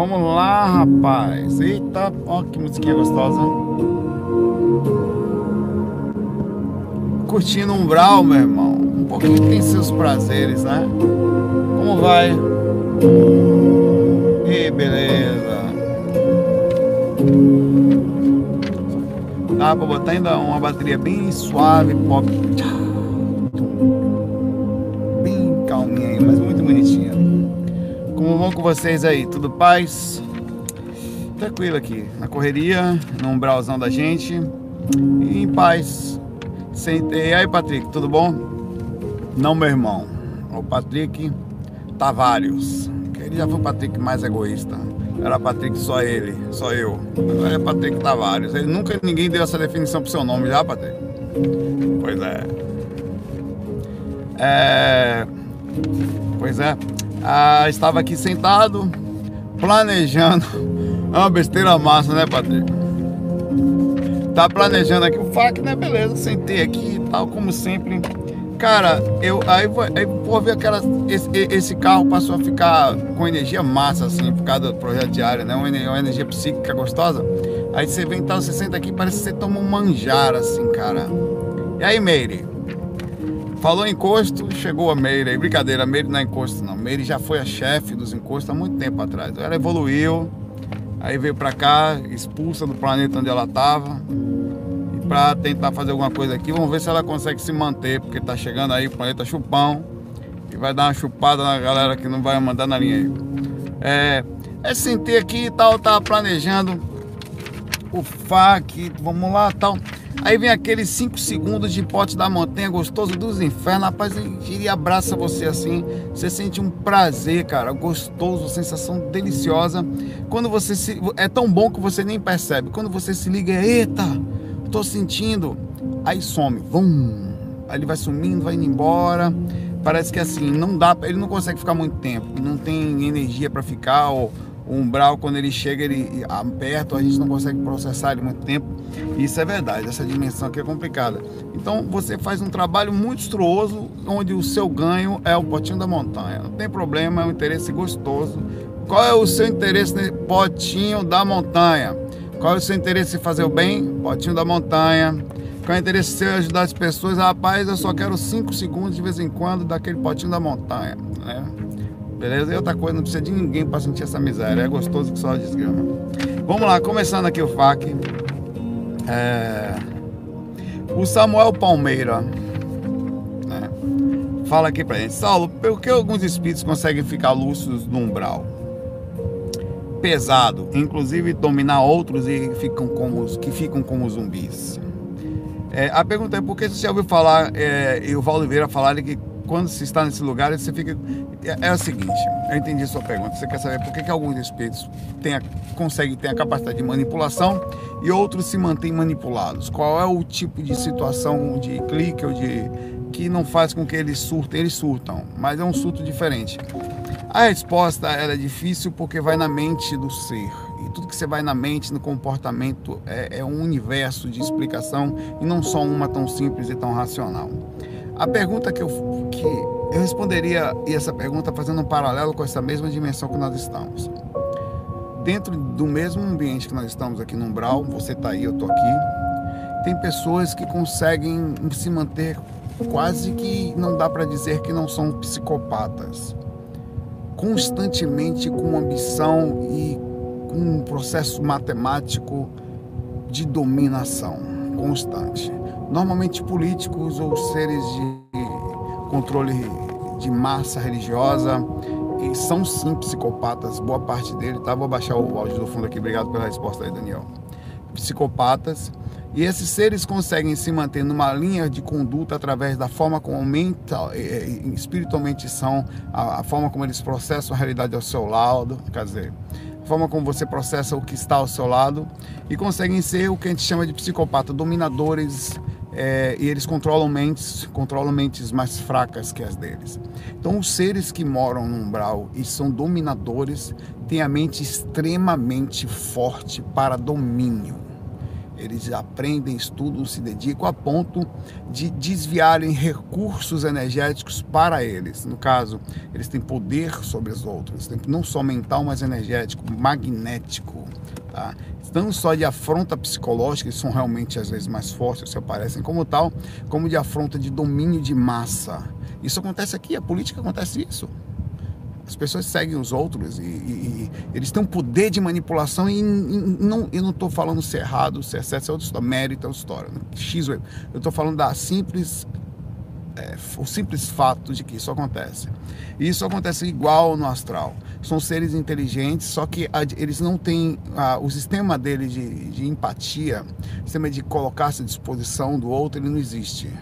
Vamos lá, rapaz. Eita, ó que musiquinha gostosa. Curtindo um brau, meu irmão. Um pouquinho tem seus prazeres, né? Como vai? E beleza. Dá pra botar ainda uma bateria bem suave, pop. Bem Como vão com vocês aí? Tudo paz? Tranquilo aqui, na correria, no umbralzão da gente. E em paz. Sentei. E aí, Patrick, tudo bom? Não, meu irmão. O Patrick Tavares. Ele já foi o Patrick mais egoísta. Era Patrick só ele, só eu. Agora é Patrick Tavares. Ele nunca ninguém deu essa definição pro seu nome já, Patrick? Pois é. É. Pois é. Ah, estava aqui sentado, planejando. É uma besteira massa, né, Patrick? Tá planejando aqui o FAC, né? Beleza, sentei aqui e tal, como sempre Cara, eu aí, aí por ver aquela esse, esse, carro passou a ficar com energia massa assim por causa do projeto diário, né? Uma, energia psíquica gostosa. Aí você vem tal, você senta aqui, parece que você toma um manjar assim, cara. E aí, Meire? Falou encosto, chegou a Meire. Brincadeira, Meire não é encosto não. Meire já foi a chefe dos encostos há muito tempo atrás. Ela evoluiu, aí veio pra cá, expulsa do planeta onde ela tava para tentar fazer alguma coisa aqui. Vamos ver se ela consegue se manter, porque tá chegando aí o planeta chupão e vai dar uma chupada na galera que não vai mandar na linha aí. É, é sentir aqui e tal, tá planejando o FAC, vamos lá tal. Aí vem aqueles 5 segundos de pote da montanha gostoso dos infernos, rapaz, ele abraça você assim, você sente um prazer, cara, gostoso, sensação deliciosa. Quando você se, é tão bom que você nem percebe. Quando você se liga, eita, tô sentindo. Aí some, vum. Aí ele vai sumindo, vai indo embora. Parece que assim, não dá, ele não consegue ficar muito tempo, não tem energia para ficar, ou o umbral, quando ele chega ele perto, a gente não consegue processar ele muito tempo. Isso é verdade, essa dimensão aqui é complicada. Então você faz um trabalho muito onde o seu ganho é o potinho da montanha. Não tem problema, é um interesse gostoso. Qual é o seu interesse nesse potinho da montanha? Qual é o seu interesse em fazer o bem? Potinho da montanha. Qual é o interesse seu em ajudar as pessoas? Rapaz, eu só quero 5 segundos de vez em quando daquele potinho da montanha. Né? Beleza? E outra coisa, não precisa de ninguém para sentir essa miséria. É gostoso que só desgrama. Vamos lá, começando aqui o FAC. É... O Samuel Palmeira né? fala aqui pra gente. Saulo, por que alguns espíritos conseguem ficar lúcidos no umbral? pesado, inclusive dominar outros e ficam como, que ficam como zumbis. É, a pergunta é por que você já ouviu falar, é, e o Val Oliveira falar que quando se está nesse lugar, você fica. É, é o seguinte, eu entendi a sua pergunta. Você quer saber por que, que alguns espíritos têm a, conseguem ter a capacidade de manipulação e outros se mantêm manipulados? Qual é o tipo de situação de clique ou de. que não faz com que eles surtem? Eles surtam, mas é um surto diferente. A resposta é difícil porque vai na mente do ser. E tudo que você vai na mente, no comportamento, é, é um universo de explicação e não só uma tão simples e tão racional. A pergunta que eu, que eu responderia essa pergunta fazendo um paralelo com essa mesma dimensão que nós estamos. Dentro do mesmo ambiente que nós estamos aqui no Umbral, você está aí, eu estou aqui, tem pessoas que conseguem se manter quase que não dá para dizer que não são psicopatas constantemente com ambição e com um processo matemático de dominação constante. Normalmente políticos ou seres de controle de massa religiosa e são sim psicopatas, boa parte dele, tá? Vou baixar o áudio do fundo aqui, obrigado pela resposta aí, Daniel. Psicopatas e esses seres conseguem se manter numa linha de conduta através da forma como mental, espiritualmente são, a, a, forma como eles processam a realidade ao seu lado, quer dizer, a forma como você processa o que está ao seu lado, e conseguem ser o que a gente chama de psicopata, dominadores, é, e eles controlam mentes, controlam mentes mais fracas que as deles. Então, os seres que moram no umbral e são dominadores têm a mente extremamente forte para domínio Eles aprendem, estudam, se dedicam a ponto de desviarem recursos energéticos para eles. No caso, eles têm poder sobre os outros, não só mental, mas energético, magnético. Tá? Não só de afronta psicológica, eles são realmente às vezes mais fortes, se aparecem como tal, como de afronta de domínio de massa. Isso acontece aqui, a política acontece isso. As pessoas seguem os outros e, e, e eles têm um poder de manipulação e, e não, eu não estou falando se é errado, se é certo, se é outra história, mérito é outra história. Né? X, eu estou falando da simples, é, o simples fato de que isso acontece. E isso acontece igual no astral. São seres inteligentes, só que eles não têm a, o sistema deles de, de empatia, o sistema de colocar-se à disposição do outro, ele não existe.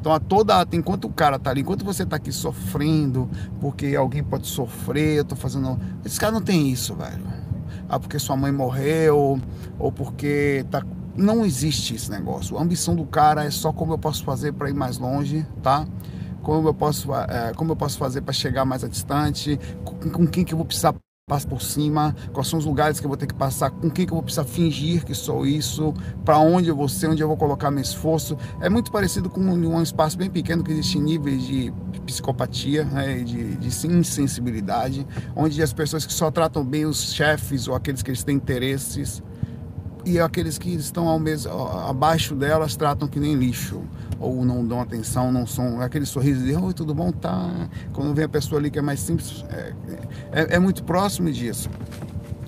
Então, a toda, enquanto o cara tá ali, enquanto você tá aqui sofrendo, porque alguém pode sofrer, eu tô fazendo. Esse cara não tem isso, velho. Ah, porque sua mãe morreu, ou porque tá. Não existe esse negócio. A ambição do cara é só como eu posso fazer para ir mais longe, tá? Como eu posso, é, como eu posso fazer para chegar mais distante, com, com quem que eu vou precisar passo por cima, quais são os lugares que eu vou ter que passar, com quem que eu vou precisar fingir que sou isso, para onde eu vou ser, onde eu vou colocar meu esforço. É muito parecido com um, espaço bem pequeno que existe níveis de psicopatia, né, de, de insensibilidade, onde as pessoas que só tratam bem os chefes ou aqueles que eles têm interesses e aqueles que estão ao mesmo, abaixo delas tratam que nem lixo ou não dão atenção, não são aquele sorriso de oi, tudo bom? Tá. Quando vem a pessoa ali que é mais simples, é, é, é muito próximo disso.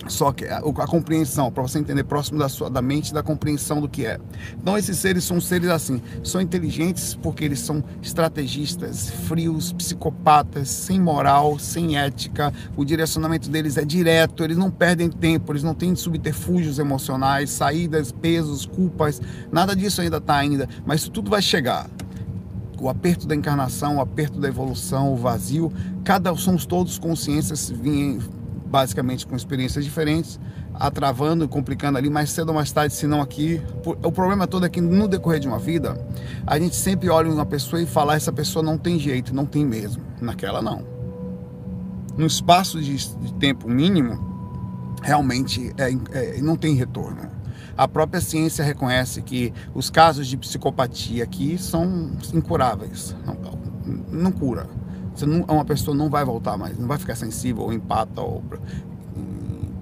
Só que a, a compreensão, para você entender próximo da sua da mente, da compreensão do que é. Então esses seres são seres assim, são inteligentes porque eles são estrategistas, frios, psicopatas, sem moral, sem ética. O direcionamento deles é direto, eles não perdem tempo, eles não têm subterfúgios emocionais, saídas, pesos, culpas, nada disso ainda está ainda, mas isso tudo vai chegar o aperto da encarnação, o aperto da evolução, o vazio, cada somos todos consciências basicamente com experiências diferentes, atravando, complicando ali, mais cedo ou mais tarde, se não aqui. O problema todo é que no decorrer de uma vida, a gente sempre olha uma pessoa e fala: essa pessoa não tem jeito, não tem mesmo. Naquela, não. No espaço de, de tempo mínimo, realmente é, é, não tem retorno. A própria ciência reconhece que os casos de psicopatia aqui são incuráveis. Não, não cura você não, uma pessoa não vai voltar mais, não vai ficar sensível ou empata ou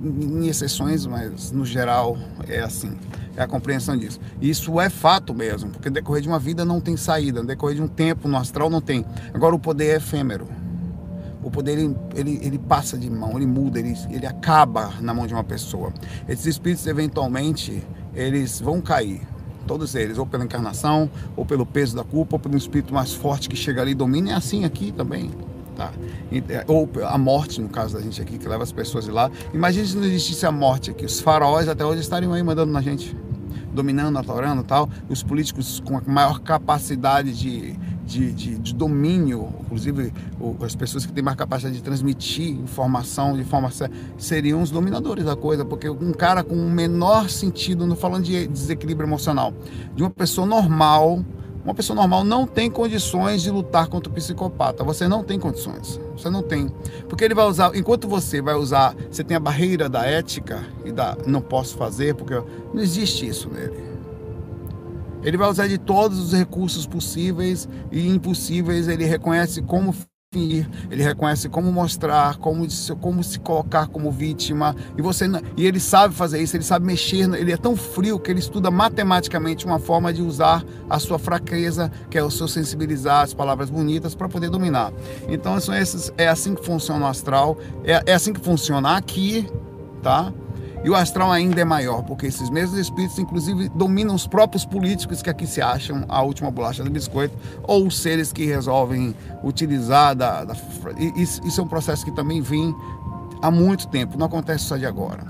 em, em exceções, mas no geral é assim. É a compreensão disso. Isso é fato mesmo, porque decorrer de uma vida não tem saída, decorrer de um tempo no astral não tem. Agora o poder é efêmero. O poder ele, ele, ele passa de mão, ele muda, ele, ele acaba na mão de uma pessoa. Esses espíritos eventualmente eles vão cair, Todos eles, ou pela encarnação, ou pelo peso da culpa, ou pelo espírito mais forte que chega ali e domina. É assim aqui também. Tá? É, ou a morte, no caso da gente aqui, que leva as pessoas de lá. Imagine se não existisse a morte aqui. Os faraós até hoje estariam aí mandando na gente, dominando, adorando e tal. Os políticos com a maior capacidade de de, de, de domínio, inclusive as pessoas que têm mais capacidade de transmitir informação de forma seriam os dominadores da coisa, porque um cara com o menor sentido, não falando de desequilíbrio emocional, de uma pessoa normal, uma pessoa normal não tem condições de lutar contra o psicopata. Você não tem condições. Você não tem. Porque ele vai usar, enquanto você vai usar, você tem a barreira da ética e da não posso fazer, porque não existe isso nele. Ele vai usar de todos os recursos possíveis e impossíveis. Ele reconhece como fingir, ele reconhece como mostrar, como, como se colocar como vítima. E você e ele sabe fazer isso. Ele sabe mexer. Ele é tão frio que ele estuda matematicamente uma forma de usar a sua fraqueza, que é o seu sensibilizar, as palavras bonitas para poder dominar. Então são esses, é assim que funciona o astral. É, é assim que funciona aqui, tá? E o astral ainda é maior, porque esses mesmos espíritos, inclusive, dominam os próprios políticos que aqui se acham a última bolacha do biscoito, ou os seres que resolvem utilizar. Da, da... Isso é um processo que também vem há muito tempo, não acontece só de agora.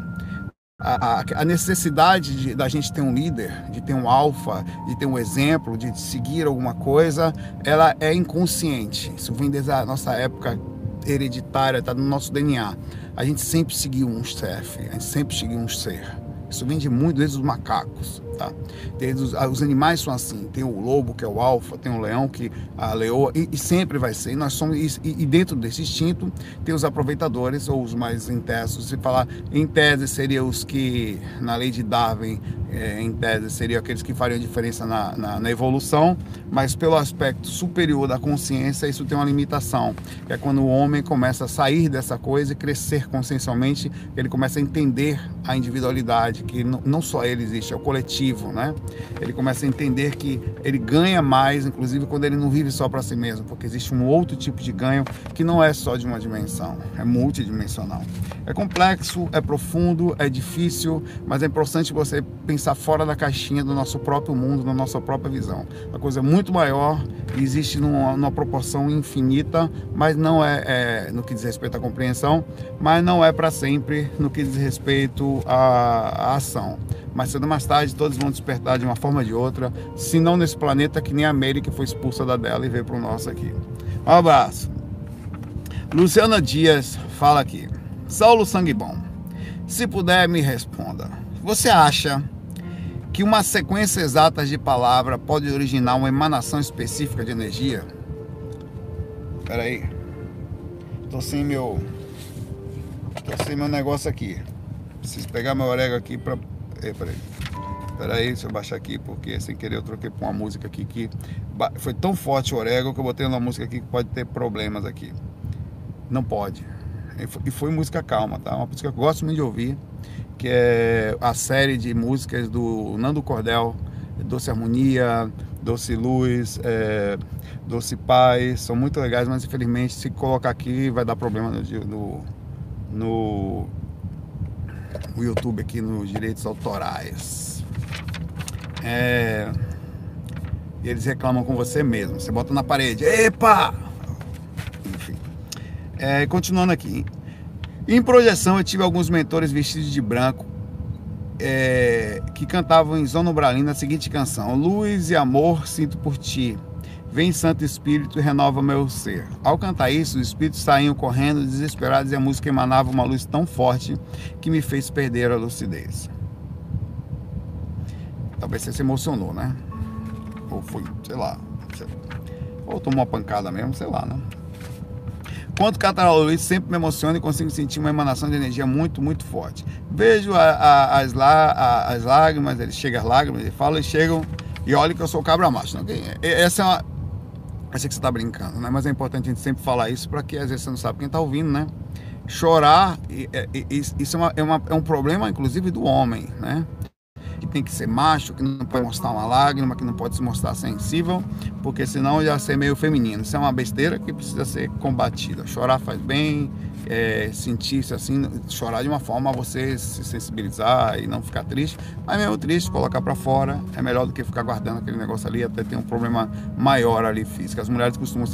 A, a, a, necessidade de, da gente ter um líder, de ter um alfa, de ter um exemplo, de seguir alguma coisa, ela é inconsciente. Isso vem desde a nossa época hereditária, está no nosso DNA. A gente sempre seguiu um chefe, a gente sempre seguiu um ser. Isso vem de muito desde os macacos, tá? Desde os, os, animais são assim. Tem o lobo que é o alfa, tem o leão que a leoa e, e sempre vai ser. E nós somos e, e, dentro desse instinto tem os aproveitadores ou os mais intensos. Se falar em tese seria os que na lei de Darwin é, em tese, seriam aqueles que fariam diferença na, na, na, evolução, mas pelo aspecto superior da consciência, isso tem uma limitação, que é quando o homem começa a sair dessa coisa e crescer consciencialmente, ele começa a entender a individualidade, que não só ele existe, é o coletivo, né? Ele começa a entender que ele ganha mais, inclusive quando ele não vive só para si mesmo, porque existe um outro tipo de ganho que não é só de uma dimensão, é multidimensional. É complexo, é profundo, é difícil, mas é importante você pensar fora da caixinha do nosso próprio mundo, da nossa própria visão. A coisa é muito maior, existe numa, numa proporção infinita, mas não é, é, no que diz respeito à compreensão, mas não é para sempre no que diz respeito à, à ação. Mas cedo ou mais tarde todos vão despertar de uma forma ou de outra, se não nesse planeta que nem a América foi expulsa da dela e veio para o nosso aqui. Um abraço. Luciana Dias fala aqui. Saulo Sangue Bom, se puder me responda. Você acha que uma sequência exata de palavra pode originar uma emanação específica de energia? Espera aí. Tô sem meu tô sem meu negócio aqui. Preciso pegar meu orégano aqui para Espera aí. Espera aí, deixa eu baixar aqui porque sem querer eu troquei por uma música aqui que foi tão forte o orégano que eu botei uma música aqui que pode ter problemas aqui. Não pode. E foi música calma, tá? Uma música que eu gosto muito de ouvir que é a série de músicas do Nando Cordel, Doce Harmonia, Doce Luz, é, Doce Paz, são muito legais, mas infelizmente se colocar aqui vai dar problema no, no, no YouTube aqui nos direitos autorais. É, eles reclamam com você mesmo. Você bota na parede, epa! Enfim. É, continuando aqui. Em projeção, eu tive alguns mentores vestidos de branco é, que cantavam em Zona Bralina a seguinte canção: Luz e amor sinto por ti. Vem Santo Espírito renova meu ser. Ao cantar isso, os espíritos saíam correndo, desesperados, e a música emanava uma luz tão forte que me fez perder a lucidez. Talvez você se emocionou, né? Ou foi, sei lá. Ou tomou uma pancada mesmo, sei lá, né? Quanto Luiz sempre me emociona e consigo sentir uma emanação de energia muito, muito forte. Vejo a, a, as, a, as lágrimas, ele chega as lágrimas, ele fala e chegam e olha que eu sou cabra macho. Não, essa é uma. Sei que você está brincando, né? Mas é importante a gente sempre falar isso para que às vezes você não sabe quem está ouvindo, né? Chorar, isso é, uma, é, uma, é um problema, inclusive, do homem, né? que tem que ser macho, que não pode mostrar uma lágrima, que não pode se mostrar sensível, porque senão já ser meio feminino. Isso é uma besteira que precisa ser combatida. Chorar faz bem, é, sentir-se assim, chorar de uma forma você se sensibilizar e não ficar triste, mas mesmo triste, colocar para fora é melhor do que ficar guardando aquele negócio ali, até ter um problema maior ali físico. As mulheres costumam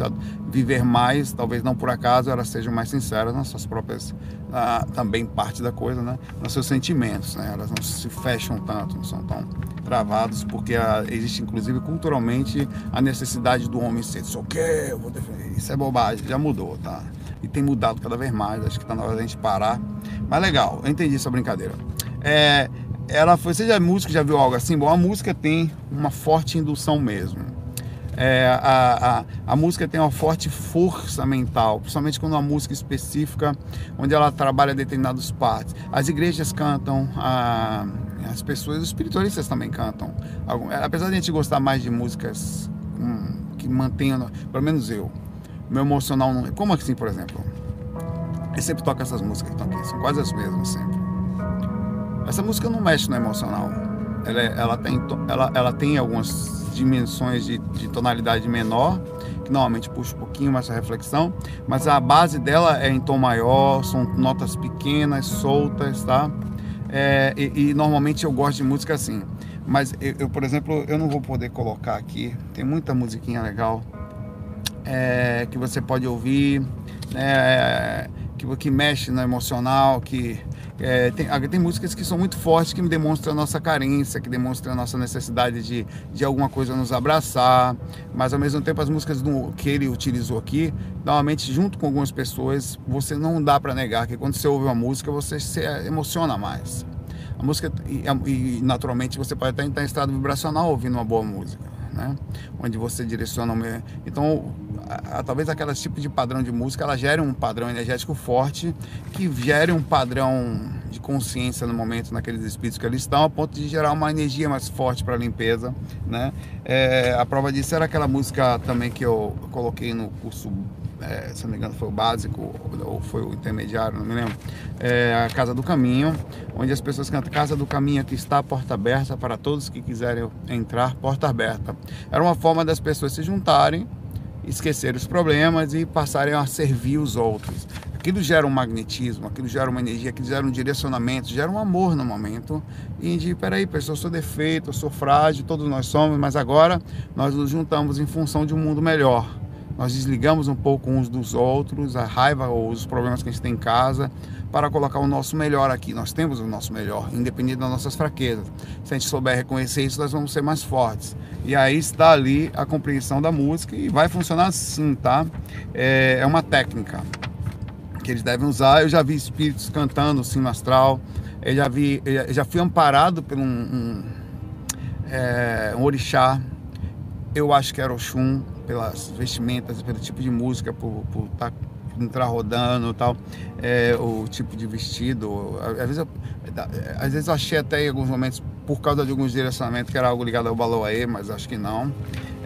viver mais, talvez não por acaso, elas sejam mais sinceras nas suas próprias, ah, também parte da coisa, né? Nos seus sentimentos, né? Elas não se fecham tanto, não são tão travados, porque ah, existe inclusive culturalmente a necessidade do homem ser, só que eu vou defender. Isso é bobagem, já mudou, tá? E tem mudado cada vez mais. Acho que está na hora da gente parar. Mas legal, eu entendi essa brincadeira. É, ela foi, você já música já viu algo assim? Bom, a música tem uma forte indução mesmo. É, a, a, a, música tem uma forte força mental, principalmente quando é uma música específica, onde ela trabalha determinadas partes. As igrejas cantam, a, as pessoas, os espiritualistas também cantam. Apesar de a gente gostar mais de músicas hum, que mantenham, pelo menos eu, meu emocional não. Como assim, por exemplo? Eu sempre toco essas músicas que estão aqui, são quase as mesmas sempre. Essa música não mexe no emocional. Ela, é, ela, tem, ela, ela tem algumas dimensões de, de tonalidade menor, que normalmente puxa um pouquinho mais a reflexão, mas a base dela é em tom maior, são notas pequenas, soltas, tá? É, e, e, normalmente eu gosto de música assim. Mas eu, eu, por exemplo, eu não vou poder colocar aqui, tem muita musiquinha legal é, que você pode ouvir, né, que, que mexe no emocional, que é, tem, tem, músicas que são muito fortes, que demonstram a nossa carência, que demonstram a nossa necessidade de, de alguma coisa nos abraçar, mas ao mesmo tempo as músicas do, que ele utilizou aqui, normalmente junto com algumas pessoas, você não dá para negar que quando você ouve uma música, você se emociona mais. A música, e, e naturalmente você pode estar em estado vibracional ouvindo uma boa música, né? Onde você direciona. Então, a, a, talvez aquele tipo de padrão de música ela gere um padrão energético forte que gere um padrão de consciência no momento naqueles espíritos que eles estão a ponto de gerar uma energia mais forte para a limpeza né é, a prova disso era aquela música também que eu coloquei no curso é, se não me engano foi o básico ou foi o intermediário, não me lembro, é a Casa do Caminho, onde as pessoas cantam Casa do Caminho que está porta aberta para todos que quiserem entrar, porta aberta. Era uma forma das pessoas se juntarem esquecer os problemas e passarem a servir os outros. Aquilo gera um magnetismo, aquilo gera uma energia, aquilo gera um direcionamento, gera um amor no momento. E de, peraí, pessoal, eu sou defeito, eu sou frágil, todos nós somos, mas agora nós nos juntamos em função de um mundo melhor. Nós desligamos um pouco uns dos outros, a raiva ou os problemas que a gente tem em casa, para colocar o nosso melhor aqui. Nós temos o nosso melhor, independente das nossas fraquezas. Se a gente souber reconhecer isso, nós vamos ser mais fortes. E aí está ali a compreensão da música e vai funcionar assim, tá? É, é uma técnica que eles devem usar. Eu já vi espíritos cantando sim astral. Eu já vi, eu já fui amparado por um, um, é, um orixá. Eu acho que era Oxum, pelas vestimentas, pelo tipo de música, por estar tá entrar rodando tal, é, o tipo de vestido. Às vezes, eu, às vezes eu achei até em alguns momentos, por causa de alguns direcionamentos, que era algo ligado ao Baloaê, mas acho que não.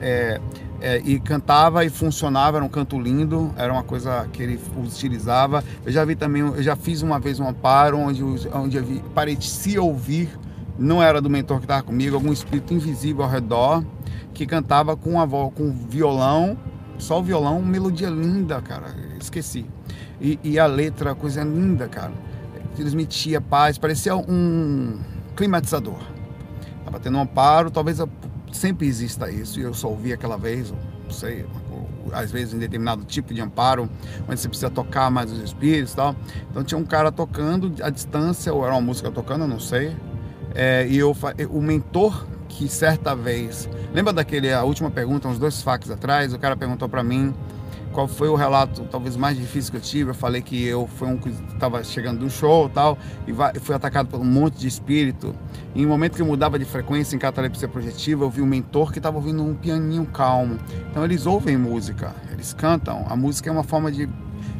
É, é, e cantava e funcionava, era um canto lindo, era uma coisa que ele utilizava. Eu já vi também, eu já fiz uma vez um amparo onde, onde eu vi, parecia ouvir, não era do mentor que estava comigo, algum espírito invisível ao redor que cantava com a voz, com violão, só o violão, melodia linda, cara esqueci. E, e a letra, coisa linda, cara. Transmitia paz, parecia um climatizador. Tava tendo um amparo, talvez sempre exista isso, e eu só ouvi aquela vez, não sei, às vezes em determinado tipo de amparo, onde você precisa tocar mais os espíritos e tal. Então tinha um cara tocando à distância, ou era uma música tocando, eu não sei. É, e eu, o mentor que certa vez, lembra daquele, a última pergunta, uns dois fax atrás, o cara perguntou para mim qual foi o relato talvez mais difícil que eu tive. Eu falei que eu fui um que estava chegando do show tal, e fui atacado por um monte de espírito. E em um momento que eu mudava de frequência em catalepsia projetiva, eu vi um mentor que estava ouvindo um pianinho calmo. Então eles ouvem música, eles cantam. A música é uma forma de.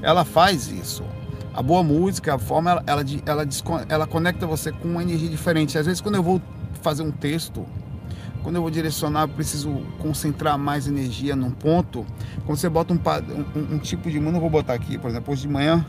Ela faz isso. A boa música, a forma, ela, ela, ela, ela conecta você com uma energia diferente. Às vezes, quando eu vou fazer um texto, quando eu vou direcionar, eu preciso concentrar mais energia num ponto. Quando você bota um, um, um tipo de. Não vou botar aqui, por exemplo, hoje de manhã,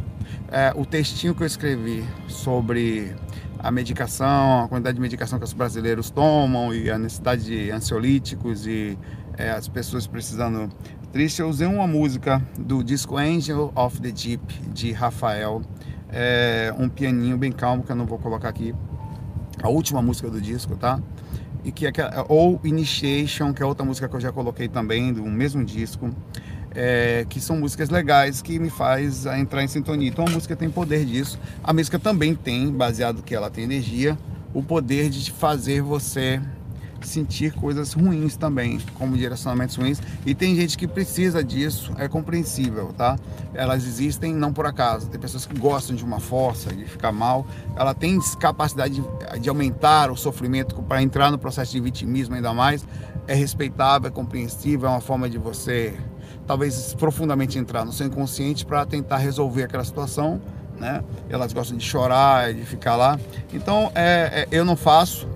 é, o textinho que eu escrevi sobre a medicação, a quantidade de medicação que os brasileiros tomam e a necessidade de ansiolíticos e é, as pessoas precisando. Triste, eu usei uma música do disco Angel of the Deep de Rafael, é, um pianinho bem calmo que eu não vou colocar aqui, a última música do disco, tá? e que é, ou Initiation, que é outra música que eu já coloquei também do mesmo disco, é, que são músicas legais que me faz entrar em sintonia. Então a música tem poder disso. A música também tem, baseado que ela tem energia, o poder de fazer você sentir coisas ruins também, como direcionamentos ruins. E tem gente que precisa disso, é compreensível, tá? Elas existem não por acaso. Tem pessoas que gostam de uma força, de ficar mal. Ela tem capacidade de, de aumentar o sofrimento para entrar no processo de vitimismo ainda mais. É respeitável, é compreensível, é uma forma de você talvez profundamente entrar no seu inconsciente para tentar resolver aquela situação. Né? Elas gostam de chorar, de ficar lá. Então, é, é, eu não faço,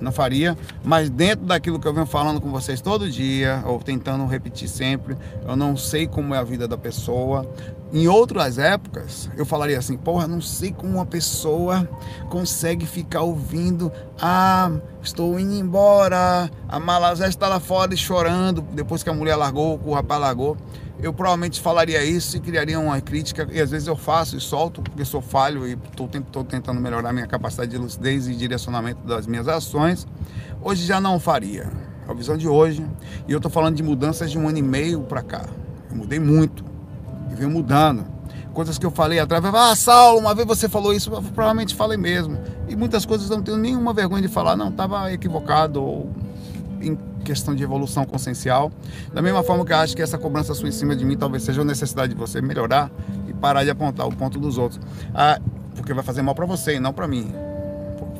não faria, mas dentro daquilo que eu venho falando com vocês todo dia, ou tentando repetir sempre, eu não sei como é a vida da pessoa. Em outras épocas, eu falaria assim: porra, não sei como uma pessoa consegue ficar ouvindo, ah, estou indo embora, a Malazé está lá fora e chorando, depois que a mulher largou, o rapaz largou eu provavelmente falaria isso e criaria uma crítica, e às vezes eu faço e solto, porque sou falho e estou tentando melhorar minha capacidade de lucidez e direcionamento das minhas ações. Hoje já não faria. A visão de hoje, e eu estou falando de mudanças de um ano e meio para cá. Eu mudei muito e venho mudando. Coisas que eu falei atrás, ah, Saulo, uma vez você falou isso, eu provavelmente falei mesmo. E muitas coisas eu não tenho nenhuma vergonha de falar, não, estava equivocado ou questão de evolução consciencial. Da mesma forma que eu acho que essa cobrança sua em cima de mim talvez seja a necessidade de você melhorar e parar de apontar o ponto dos outros. Ah, porque vai fazer mal para você e não para mim.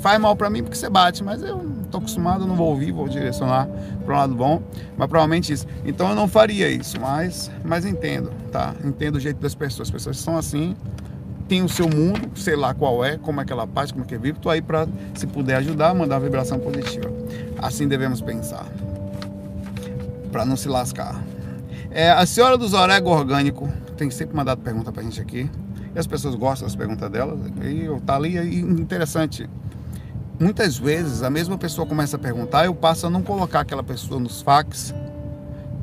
Faz mal para mim porque você bate, mas eu não tô acostumado, não vou ouvir, vou direcionar para um lado bom, mas provavelmente isso. Então eu não faria isso, mas, mas entendo, tá? Entendo o jeito das pessoas. As pessoas são assim, tem o seu mundo, sei lá qual é, como é que ela parte, como é que vive, tô aí para, se puder ajudar, mandar vibração positiva. Assim devemos pensar, para não se lascar. É, a senhora do Zorego Orgânico tem sempre mandado pergunta pra gente aqui, e as pessoas gostam das perguntas dela, e tá ali, e interessante muitas vezes a mesma pessoa começa a perguntar, eu passo a não colocar aquela pessoa nos fax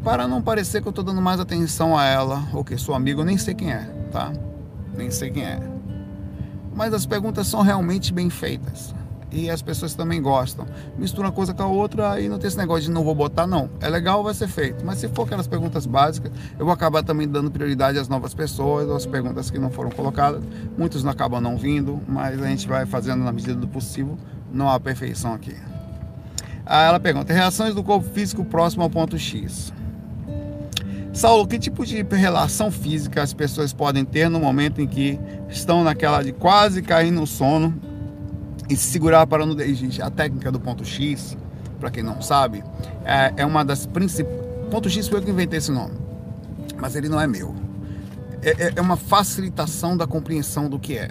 para não parecer que eu estou dando mais atenção a ela ou que sou amigo, eu nem sei quem é, tá? Nem sei quem é. Mas as perguntas são realmente bem feitas e as pessoas também gostam. Mistura uma coisa com a outra aí não tem esse negócio de não vou botar, não. É legal, vai ser feito. Mas se for aquelas perguntas básicas, eu vou acabar também dando prioridade às novas pessoas, às perguntas que não foram colocadas. Muitos não acabam não vindo, mas a gente vai fazendo na medida do possível não há perfeição aqui. Aí ela pergunta: reações do corpo físico próximo ao ponto X. Saulo, que tipo de relação física as pessoas podem ter no momento em que estão naquela de quase cair no sono e se segurar para não desistir? A técnica do ponto X, para quem não sabe, é, é uma das principais. Ponto X foi eu que inventei esse nome, mas ele não é meu. É, é, é uma facilitação da compreensão do que é.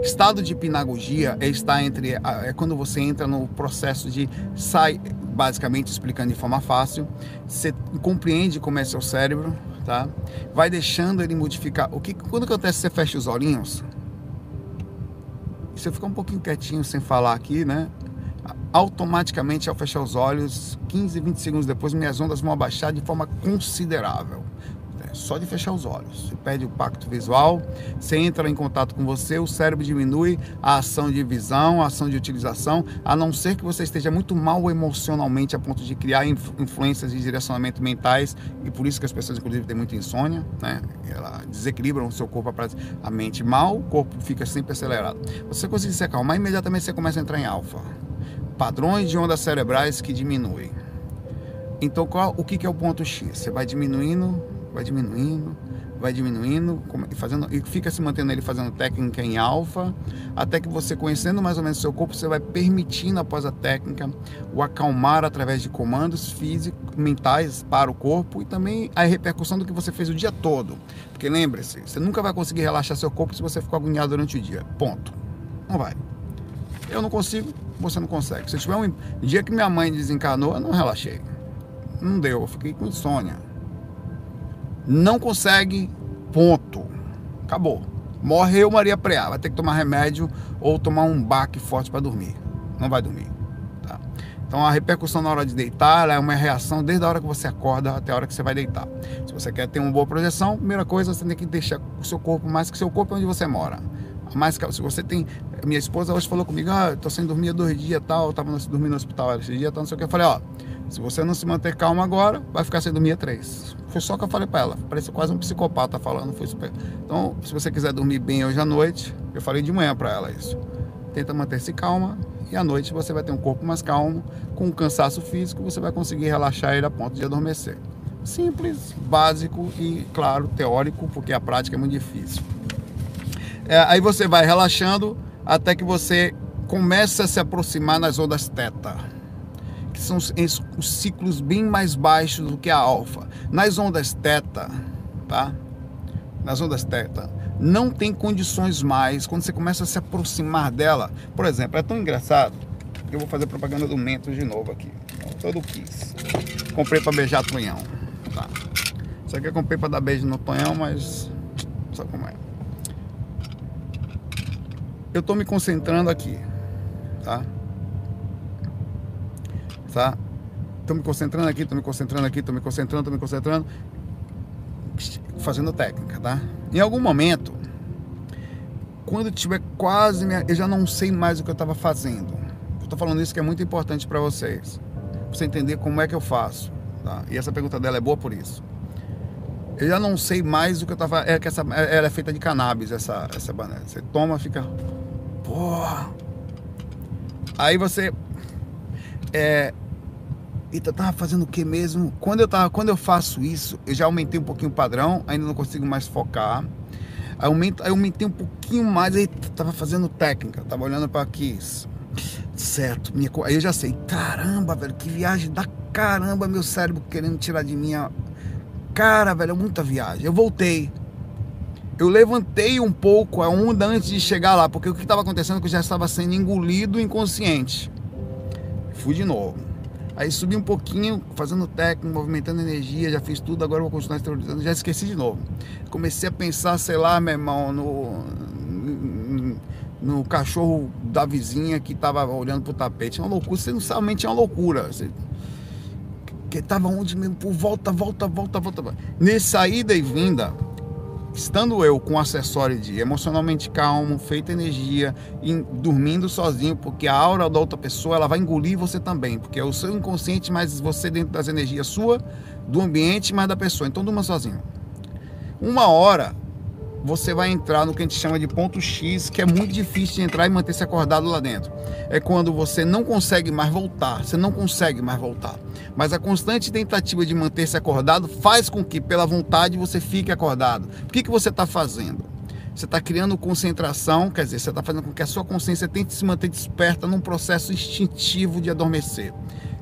Estado de hipnagogia é estar entre é quando você entra no processo de sai, basicamente explicando de forma fácil, você compreende como é seu cérebro, tá? Vai deixando ele modificar. O que quando acontece você fecha os olhinhos? Você fica um pouquinho quietinho sem falar aqui, né? Automaticamente ao fechar os olhos, 15, 20 segundos depois, minhas ondas vão abaixar de forma considerável só de fechar os olhos. Você perde o pacto visual, você entra em contato com você, o cérebro diminui a ação de visão, a ação de utilização, a não ser que você esteja muito mal emocionalmente a ponto de criar influências de direcionamento mentais, e por isso que as pessoas, inclusive, têm muita insônia, né? Ela desequilibram o seu corpo, a mente mal, o corpo fica sempre acelerado. Você consegue se acalmar, imediatamente você começa a entrar em alfa. Padrões de ondas cerebrais que diminuem. Então, qual, o que, que é o ponto X? Você vai diminuindo vai diminuindo, vai diminuindo, fazendo, e fica se mantendo ele fazendo técnica em alfa, até que você conhecendo mais ou menos seu corpo, você vai permitindo após a técnica o acalmar através de comandos físicos, mentais para o corpo e também a repercussão do que você fez o dia todo. Porque lembre-se, você nunca vai conseguir relaxar seu corpo se você ficar agoniado durante o dia. Ponto. Não vai. Eu não consigo, você não consegue. Se tiver um dia que minha mãe desencarnou, eu não relaxei. Não deu, eu fiquei com insônia não consegue, ponto. Acabou. Morreu Maria Preá. Vai ter que tomar remédio ou tomar um baque forte para dormir. Não vai dormir. Tá? Então a repercussão na hora de deitar é uma reação desde a hora que você acorda até a hora que você vai deitar. Se você quer ter uma boa projeção, primeira coisa, você tem que deixar o seu corpo mais que seu corpo é onde você mora. Que se você tem. Minha esposa hoje falou comigo, ah, tô sem dormir dois dias tal, tava dormindo no hospital esse dia, tal, não sei o que. Eu falei, ó, se você não se manter calmo agora, vai ficar sem dormir três. Foi só que eu falei para ela. Parece quase um psicopata falando. Foi super... Então, se você quiser dormir bem hoje à noite, eu falei de manhã para ela isso. Tenta manter-se calma e à noite você vai ter um corpo mais calmo, com um cansaço físico, você vai conseguir relaxar ele a ponto de adormecer. Simples, básico e, claro, teórico, porque a prática é muito difícil. É, aí você vai relaxando até que você comece a se aproximar nas ondas teta que são os ciclos bem mais baixos do que a alfa. Nas ondas teta, tá? Nas ondas teta, não tem condições mais quando você começa a se aproximar dela. Por exemplo, é tão engraçado que eu vou fazer propaganda do Mentos de novo aqui. Todo quis. Comprei para beijar Tonhão, tá? Isso aqui eu comprei para dar beijo no Tonhão, mas sabe como é. Eu tô me concentrando aqui, tá? Tá? Estou me concentrando aqui, estou me concentrando aqui, estou me concentrando, estou me concentrando, fazendo técnica, tá? Em algum momento, quando tiver quase, minha, eu já não sei mais o que eu estava fazendo. Estou falando isso que é muito importante para vocês, pra você entender como é que eu faço, tá? E essa pergunta dela é boa por isso. Eu já não sei mais o que eu estava. É que essa, ela é feita de cannabis, essa, essa banana. Você toma, fica. Porra! Aí você. É, Eita, tava fazendo o que mesmo? Quando eu, tava, quando eu faço isso, eu já aumentei um pouquinho o padrão, ainda não consigo mais focar. Aumento, aí aumentei um pouquinho mais, aí tava fazendo técnica, tava olhando para aqui. certo. Minha, aí eu já sei, caramba, velho, que viagem da caramba, meu cérebro querendo tirar de mim. Cara, velho, é muita viagem. Eu voltei. Eu levantei um pouco a onda antes de chegar lá, porque o que estava acontecendo é que eu já estava sendo engolido inconsciente. Fui de novo. Aí subi um pouquinho, fazendo técnico, movimentando energia, já fiz tudo, agora vou continuar exteriorizando, já esqueci de novo. Comecei a pensar, sei lá, meu irmão, no, no cachorro da vizinha que estava olhando pro tapete. É uma loucura, você não é uma loucura. Você, que estava onde mesmo? Por volta, volta, volta, volta. Nessa ida e vinda, estando eu com acessório de emocionalmente calmo, feita energia, dormindo sozinho, porque a aura da outra pessoa ela vai engolir você também, porque é o seu inconsciente, mas você dentro das energias sua, do ambiente, mas da pessoa. Então durma sozinho. Uma hora você vai entrar no que a gente chama de ponto X, que é muito difícil de entrar e manter-se acordado lá dentro. É quando você não consegue mais voltar, você não consegue mais voltar. Mas a constante tentativa de manter-se acordado faz com que, pela vontade, você fique acordado. O que, que você está fazendo? Você está criando concentração, quer dizer, você está fazendo com que a sua consciência tente se manter desperta num processo instintivo de adormecer.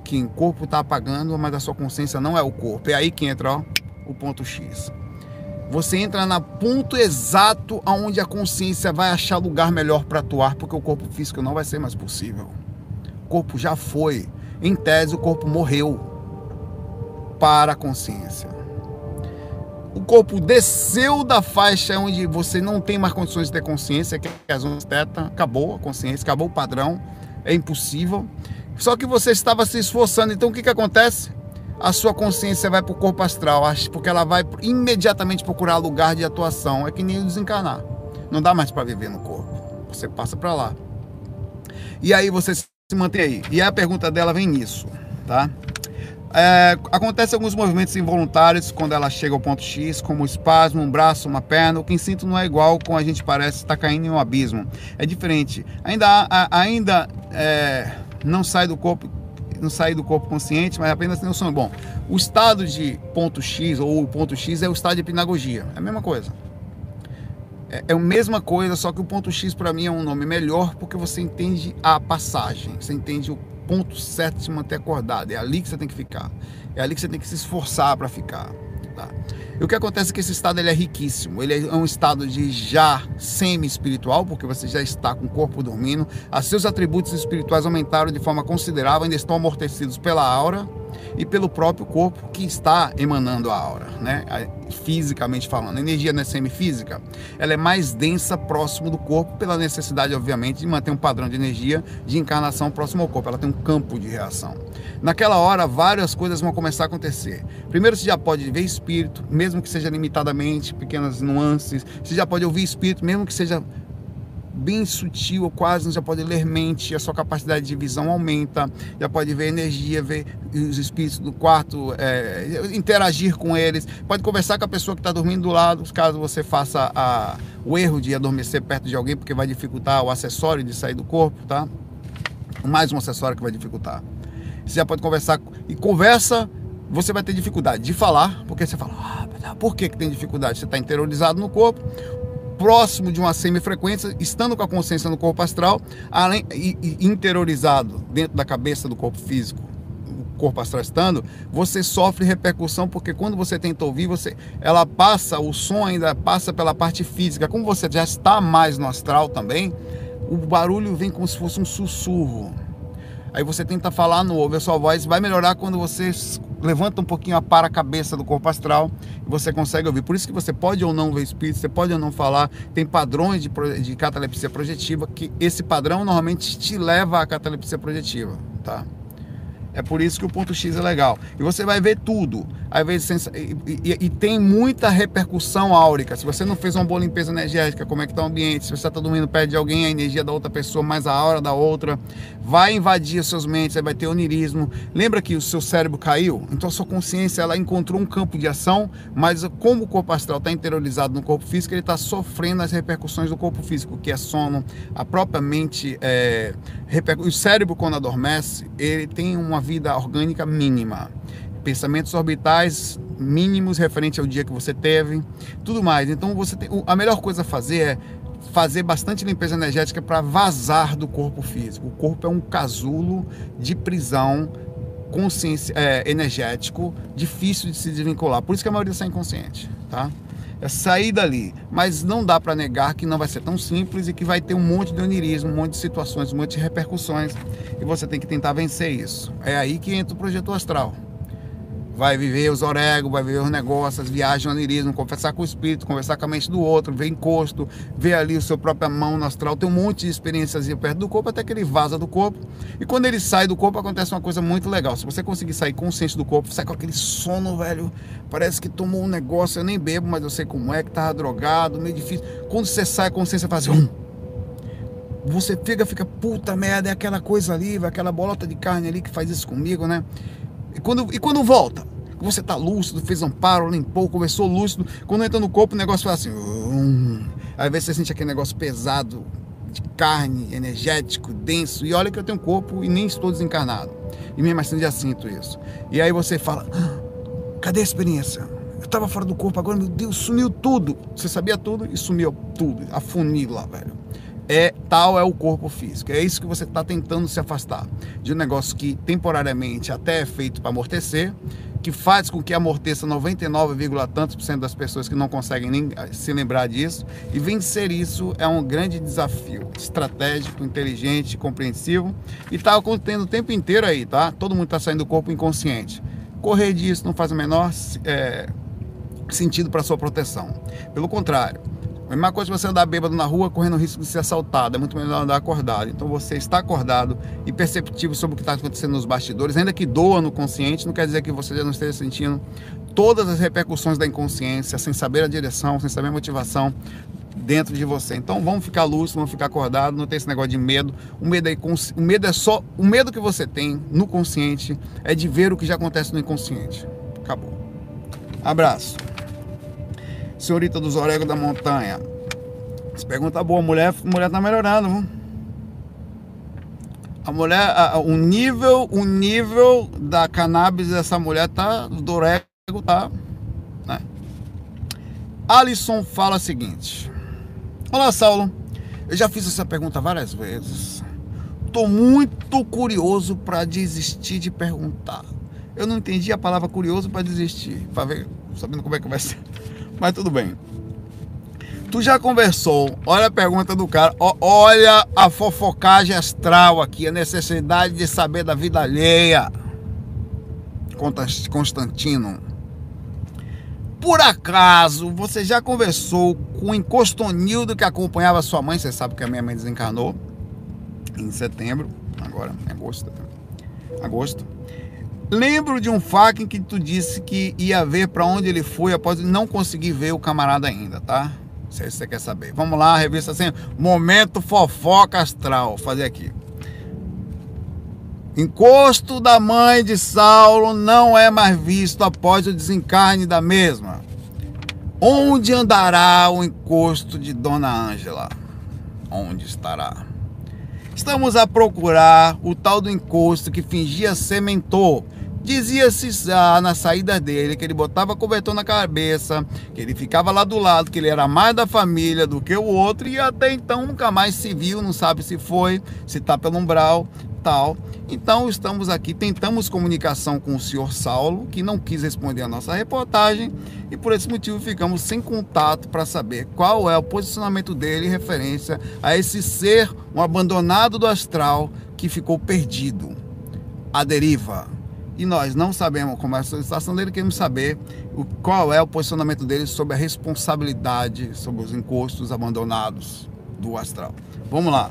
Que o corpo está apagando, mas a sua consciência não é o corpo. É aí que entra ó, o ponto X. Você entra no ponto exato aonde a consciência vai achar lugar melhor para atuar, porque o corpo físico não vai ser mais possível. O corpo já foi. Em tese, o corpo morreu para a consciência. O corpo desceu da faixa onde você não tem mais condições de ter consciência, que é as ondas teta, acabou a consciência, acabou o padrão, é impossível. Só que você estava se esforçando, então o que, que acontece? A sua consciência vai para o corpo astral, porque ela vai imediatamente procurar lugar de atuação. É que nem desencarnar. Não dá mais para viver no corpo. Você passa para lá. E aí você se mantém aí. E a pergunta dela vem nisso, tá? É, acontece alguns movimentos involuntários quando ela chega ao ponto X, como espasmo, um braço, uma perna. O que sinto não é igual com a gente parece estar caindo em um abismo. É diferente. Ainda, ainda é, não sai do corpo não sair do corpo consciente, mas apenas tem noção. Bom, o estado de ponto X ou o ponto X é o estado de hipnagogia. É a mesma coisa. É, é a mesma coisa, só que o ponto X para mim é um nome melhor porque você entende a passagem, você entende o ponto certo de se manter acordado. É ali que você tem que ficar. É ali que você tem que se esforçar para ficar. Tá? E o que acontece é que esse estado ele é riquíssimo. Ele é um estado de já semi-espiritual, porque você já está com o corpo dormindo. Os seus atributos espirituais aumentaram de forma considerável, ainda estão amortecidos pela aura e pelo próprio corpo que está emanando a aura, né? Fisicamente falando. A energia não é semifísica, ela é mais densa próximo do corpo, pela necessidade, obviamente, de manter um padrão de energia de encarnação próximo ao corpo. Ela tem um campo de reação. Naquela hora, várias coisas vão começar a acontecer. Primeiro, você já pode ver espírito, mesmo que seja limitadamente, pequenas nuances. Você já pode ouvir espírito, mesmo que seja bem sutil, quase já pode ler mente, a sua capacidade de visão aumenta, já pode ver energia, ver os espíritos do quarto, é, interagir com eles, pode conversar com a pessoa que está dormindo do lado, caso você faça a, o erro de adormecer perto de alguém, porque vai dificultar o acessório de sair do corpo, tá? Mais um acessório que vai dificultar. Você já pode conversar e conversa, você vai ter dificuldade de falar, porque você fala, ah, por que, que tem dificuldade? Você está interiorizado no corpo, próximo de uma semifrequência, estando com a consciência no corpo astral, além e, e interiorizado dentro da cabeça do corpo físico, o corpo astral estando, você sofre repercussão porque quando você tenta ouvir, você, ela passa, o som ainda passa pela parte física. Como você já está mais no astral também, o barulho vem como se fosse um sussurro. Aí você tenta falar no ouve a sua voz, vai melhorar quando você levanta um pouquinho a para cabeça do corpo astral e você consegue ouvir. Por isso que você pode ou não ver espírito, você pode ou não falar. Tem padrões de, de catalepsia projetiva que esse padrão normalmente te leva à catalepsia projetiva, tá? É por isso que o ponto X é legal. E você vai ver tudo. Às vezes, e, e, e, tem muita repercussão áurica. Se você não fez uma boa limpeza energética, como é que está o ambiente? Se você está dormindo perto de alguém, a energia da outra pessoa, mais a aura da outra, vai invadir as suas mentes, vai ter onirismo. Lembra que o seu cérebro caiu? Então a sua consciência ela encontrou um campo de ação, mas como o corpo astral está interiorizado no corpo físico, ele está sofrendo as repercussões do corpo físico, que é sono, a própria mente. É, o cérebro, quando adormece, ele tem uma vida orgânica mínima. Pensamentos orbitais mínimos referente ao dia que você teve, tudo mais. Então você tem, a melhor coisa a fazer é fazer bastante limpeza energética para vazar do corpo físico. O corpo é um casulo de prisão consciência, é, energético, difícil de se desvincular. Por isso que a maioria sai inconsciente, tá? É sair dali, mas não dá para negar que não vai ser tão simples e que vai ter um monte de onirismo, um monte de situações, um monte de repercussões. E você tem que tentar vencer isso. É aí que entra o projeto astral vai viver os orégãos, vai viver os negócios, as viagens, o onirismo, conversar com o espírito, conversar com a mente do outro, ver encosto, ver ali o seu própria mão no astral, tem um monte de experiências perto do corpo até que ele vaza do corpo. E quando ele sai do corpo acontece uma coisa muito legal. Se você conseguir sair consciente do corpo, sai com aquele sono, velho, parece que tomou um negócio, eu nem bebo, mas eu sei como é, que tava drogado, meio difícil. Quando você sai consciência, faz um você fica, fica, puta merda, é aquela coisa ali, aquela bolota de carne ali que faz isso comigo, né? E quando, e quando volta? Você está lúcido, fez amparo, limpou, começou lúcido. Quando entra no corpo, o negócio faz assim. Hum. Aí você sente aquele negócio pesado, de carne, energético, denso. E olha que eu tenho corpo e nem estou desencarnado. E mesmo assim já sinto isso. E aí você fala: ah, cadê a experiência? Eu estava fora do corpo, agora, meu Deus, sumiu tudo. Você sabia tudo e sumiu tudo. Afunila, velho é tal é o corpo físico. É isso que você está tentando se afastar de um negócio que temporariamente até é feito para amortecer, que faz com que amorteça 99, tantos por cento das pessoas que não conseguem nem eh, se lembrar disso. E vencer isso é um grande desafio estratégico, inteligente, compreensivo e está acontecendo o tempo inteiro aí, tá? Todo mundo está saindo do corpo inconsciente. Correr disso não faz o menor é, sentido para sua proteção. Pelo contrário, a mesma coisa você andar bêbado na rua correndo o risco de ser assaltado. É muito melhor andar acordado. Então você está acordado e perceptivo sobre o que está acontecendo nos bastidores, ainda que doa no consciente, não quer dizer que você já não esteja sentindo todas as repercussões da inconsciência, sem saber a direção, sem saber a motivação dentro de você. Então vamos ficar lúcido, vamos ficar acordado, não tem esse negócio de medo. O medo é, o medo é só o medo que você tem no consciente é de ver o que já acontece no inconsciente. Acabou. Abraço. Senhorita dos Orégãos da Montanha. Essa pergunta boa, mulher, mulher tá melhorando, viu? A mulher, a, o nível, o nível da cannabis dessa mulher tá, do orégano tá, né? Alisson fala o seguinte. Olá, Saulo. Eu já fiz essa pergunta várias vezes. Tô muito curioso para desistir de perguntar. Eu não entendi a palavra curioso para desistir, para ver, sabendo como é que vai ser. Mas tudo bem. Tu já conversou? Olha a pergunta do cara. olha a fofocagem astral aqui, a necessidade de saber da vida alheia. Constantino. Por acaso, você já conversou com o encostonildo que acompanhava sua mãe? Você sabe que a minha mãe desencarnou em setembro, agora, em agosto. Agosto. Lembro de um fucking que tu disse que ia ver para onde ele foi após não conseguir ver o camarada ainda, tá? Não sei se você quer saber. Vamos lá, revista assim, Momento Fofoca Astral. fazer aqui. Encosto da mãe de Saulo não é mais visto após o desencarne da mesma. Onde andará o encosto de Dona Ângela? Onde estará? Estamos a procurar o tal do encosto que fingia ser mentor Dizia-se ah, na saída dele que ele botava cobertor na cabeça, que ele ficava lá do lado, que ele era mais da família do que o outro e até então nunca mais se viu, não sabe se foi, se está pelo umbral, tal. Então estamos aqui, tentamos comunicação com o senhor Saulo, que não quis responder a nossa reportagem e por esse motivo ficamos sem contato para saber qual é o posicionamento dele em referência a esse ser, um abandonado do astral que ficou perdido, à deriva e nós não sabemos como é a situação dele, queremos saber o, qual é o posicionamento dele sobre a responsabilidade sobre os encostos abandonados do astral. Vamos lá.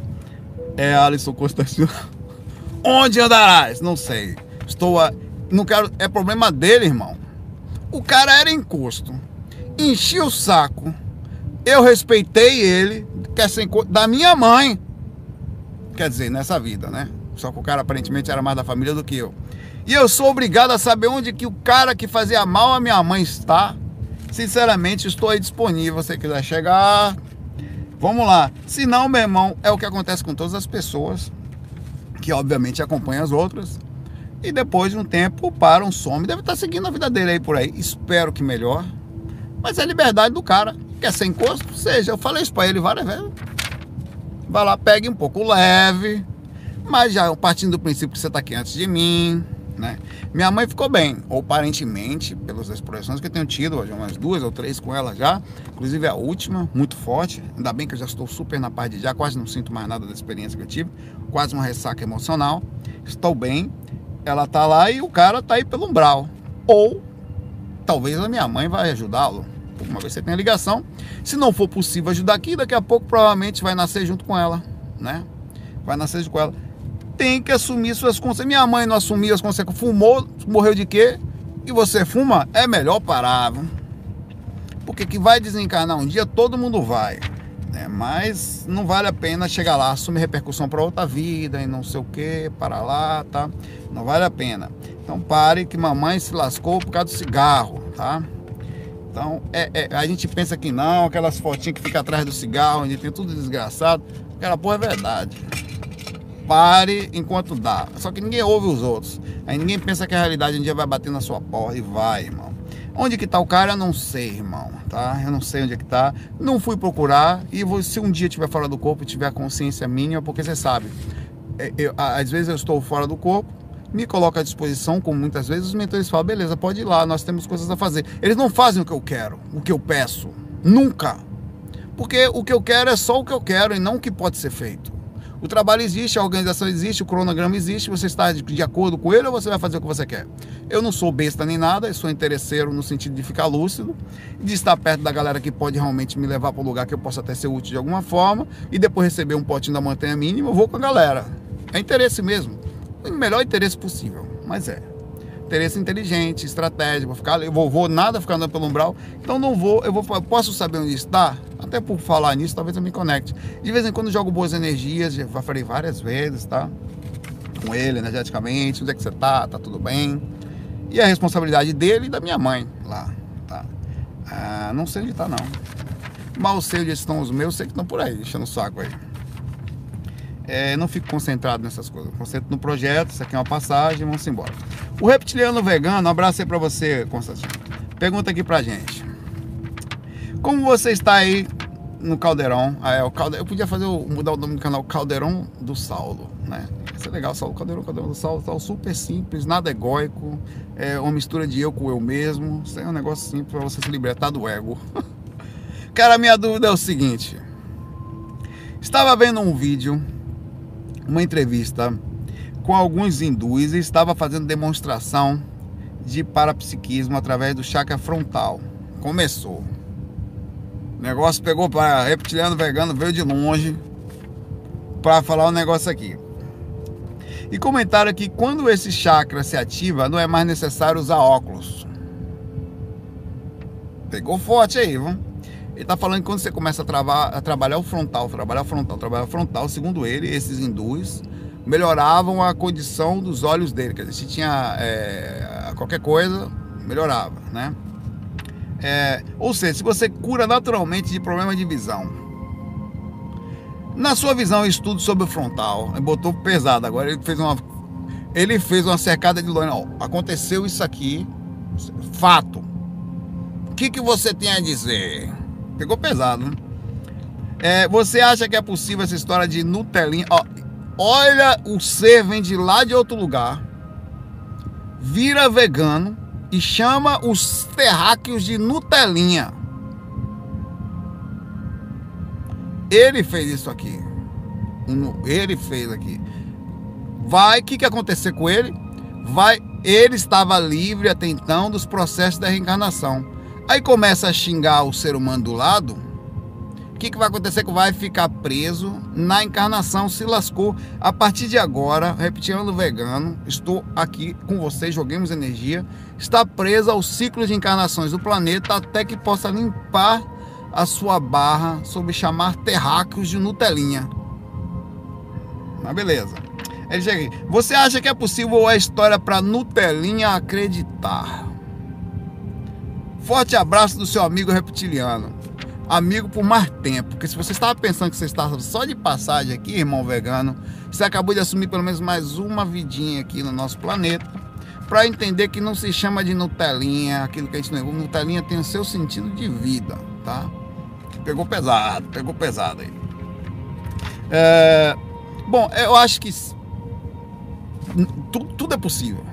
É Alisson Constantino. Onde andarás? Não sei. Estou a... não quero, é problema dele, irmão. O cara era encosto. Enchi o saco. Eu respeitei ele, quer ser encosto, da minha mãe. Quer dizer, nessa vida, né? Só que o cara aparentemente era mais da família do que eu. E eu sou obrigado a saber onde que o cara que fazia mal à minha mãe está. Sinceramente, estou aí disponível. Se você quiser chegar, vamos lá. Se não, meu irmão, é o que acontece com todas as pessoas, que obviamente acompanham as outras. E depois de um tempo, param, some. Deve estar seguindo a vida dele aí por aí. Espero que melhor. Mas é a liberdade do cara. Quer ser encosto? Seja. Eu falei isso pra ele várias vezes. Vai lá, pegue um pouco leve. Mas já partindo do princípio que você tá aqui antes de mim, né? Minha mãe ficou bem, ou aparentemente, pelas expressões que eu tenho tido, hoje umas duas ou três com ela já, inclusive a última, muito forte. Ainda bem que eu já estou super na parte de já, quase não sinto mais nada da experiência que eu tive, quase uma ressaca emocional. Estou bem, ela tá lá e o cara tá aí pelo umbral. Ou talvez a minha mãe vai ajudá-lo. Uma vez você tem a ligação. Se não for possível ajudar aqui, daqui a pouco provavelmente vai nascer junto com ela, né? Vai nascer junto com ela tem que assumir suas consequências. Minha mãe não assumiu as consequências. Fumou, morreu de quê? E você fuma, é melhor parar. Porque que vai desencarnar um dia, todo mundo vai. Né? Mas não vale a pena chegar lá, assumir repercussão para outra vida e não sei o que, para lá, tá? Não vale a pena. Então pare que mamãe se lascou por causa do cigarro, tá? Então, é, é, a gente pensa que não, aquelas fotinhas que ficam atrás do cigarro, onde tem tudo desgraçado. Aquela porra é verdade pare enquanto dá. Só que ninguém ouve os outros. Aí ninguém pensa que a realidade um dia vai bater na sua porta e vai, irmão. Onde que tá o cara, eu não sei, irmão, tá? Eu não sei onde é que tá. Não fui procurar e vou, se um dia estiver fora do corpo e tiver consciência mínima, porque você sabe, é, eu, às vezes eu estou fora do corpo, me coloco à disposição, como muitas vezes os mentores falam, beleza, pode ir lá, nós temos coisas a fazer. Eles não fazem o que eu quero, o que eu peço. Nunca. Porque o que eu quero é só o que eu quero e não o que pode ser feito. O trabalho existe, a organização existe, o cronograma existe, você está de acordo com ele ou você vai fazer o que você quer? Eu não sou besta nem nada, eu sou interesseiro no sentido de ficar lúcido, de estar perto da galera que pode realmente me levar para um lugar que eu possa até ser útil de alguma forma e depois receber um potinho da montanha mínima, eu vou com a galera. É interesse mesmo, o melhor interesse possível, mas é interesse inteligente, estratégico, vou ficar, eu vou, vou nada ficar andando pelo umbral, então não vou, eu vou, posso saber onde está, até por falar nisso, talvez eu me conecte. De vez em quando jogo boas energias, já falei várias vezes, tá? Com ele, energeticamente, onde é que você tá, tá tudo bem. E a responsabilidade dele e da minha mãe lá, tá? Ah, não sei onde tá não. Mal sei onde estão os meus, sei que estão por aí, enchendo o saco aí é, não fico concentrado nessas coisas. Concentro no projeto, isso aqui é uma passagem, vamos embora. O reptiliano vegano, um abraço aí pra você, Constantino. Pergunta aqui pra gente. Como você está aí no Caldeirão? Ah, é, o Caldeirão eu podia fazer o, mudar o nome do canal Caldeirão do Saulo, né? Isso é legal, Saulo Caldeirão, Caldeirão do Saulo, Saulo super simples, nada egóico, é uma mistura de eu com eu mesmo. Isso é um negócio simples para você se libertar do ego. Cara, minha dúvida é o seguinte. Estava vendo um vídeo uma entrevista com alguns hindus e estava fazendo demonstração de parapsiquismo através do chakra frontal. Começou. O negócio pegou para reptiliano vegano, veio de longe para falar um negócio aqui. E comentaram que quando esse chakra se ativa, não é mais necessário usar óculos. Pegou forte aí, vamos. Ele está falando que quando você começa a, travar, a trabalhar o frontal, trabalhar o frontal, trabalhar o frontal, segundo ele, esses hindus melhoravam a condição dos olhos dele. Quer dizer, se tinha é, qualquer coisa, melhorava, né? É, ou seja, se você cura naturalmente de problema de visão. Na sua visão, estudo sobre o frontal, ele botou pesado. Agora ele fez uma, ele fez uma cercada de lona. Aconteceu isso aqui, fato. O que, que você tem a dizer? Pegou pesado, né? É, você acha que é possível essa história de Nutelinha? Ó, olha, o ser vem de lá de outro lugar, vira vegano e chama os terráqueos de Nutelinha. Ele fez isso aqui. Ele fez aqui. Vai, o que, que acontecer com ele? Vai, ele estava livre até então dos processos da reencarnação. Aí começa a xingar o ser humano do lado. O que, que vai acontecer? Que vai ficar preso na encarnação, se lascou. A partir de agora, repetindo vegano, estou aqui com vocês, joguemos energia. Está preso ao ciclo de encarnações do planeta até que possa limpar a sua barra sob chamar terráqueos de Nutelinha. Mas beleza. Ele chega aqui. Você acha que é possível a história para Nutelinha acreditar? Forte abraço do seu amigo reptiliano. Amigo por mais tempo. Porque se você estava pensando que você estava só de passagem aqui, irmão vegano, você acabou de assumir pelo menos mais uma vidinha aqui no nosso planeta. Para entender que não se chama de Nutelinha, aquilo que a gente negou. Nutelinha tem o seu sentido de vida, tá? Pegou pesado, pegou pesado aí. É, bom, eu acho que tudo, tudo é possível.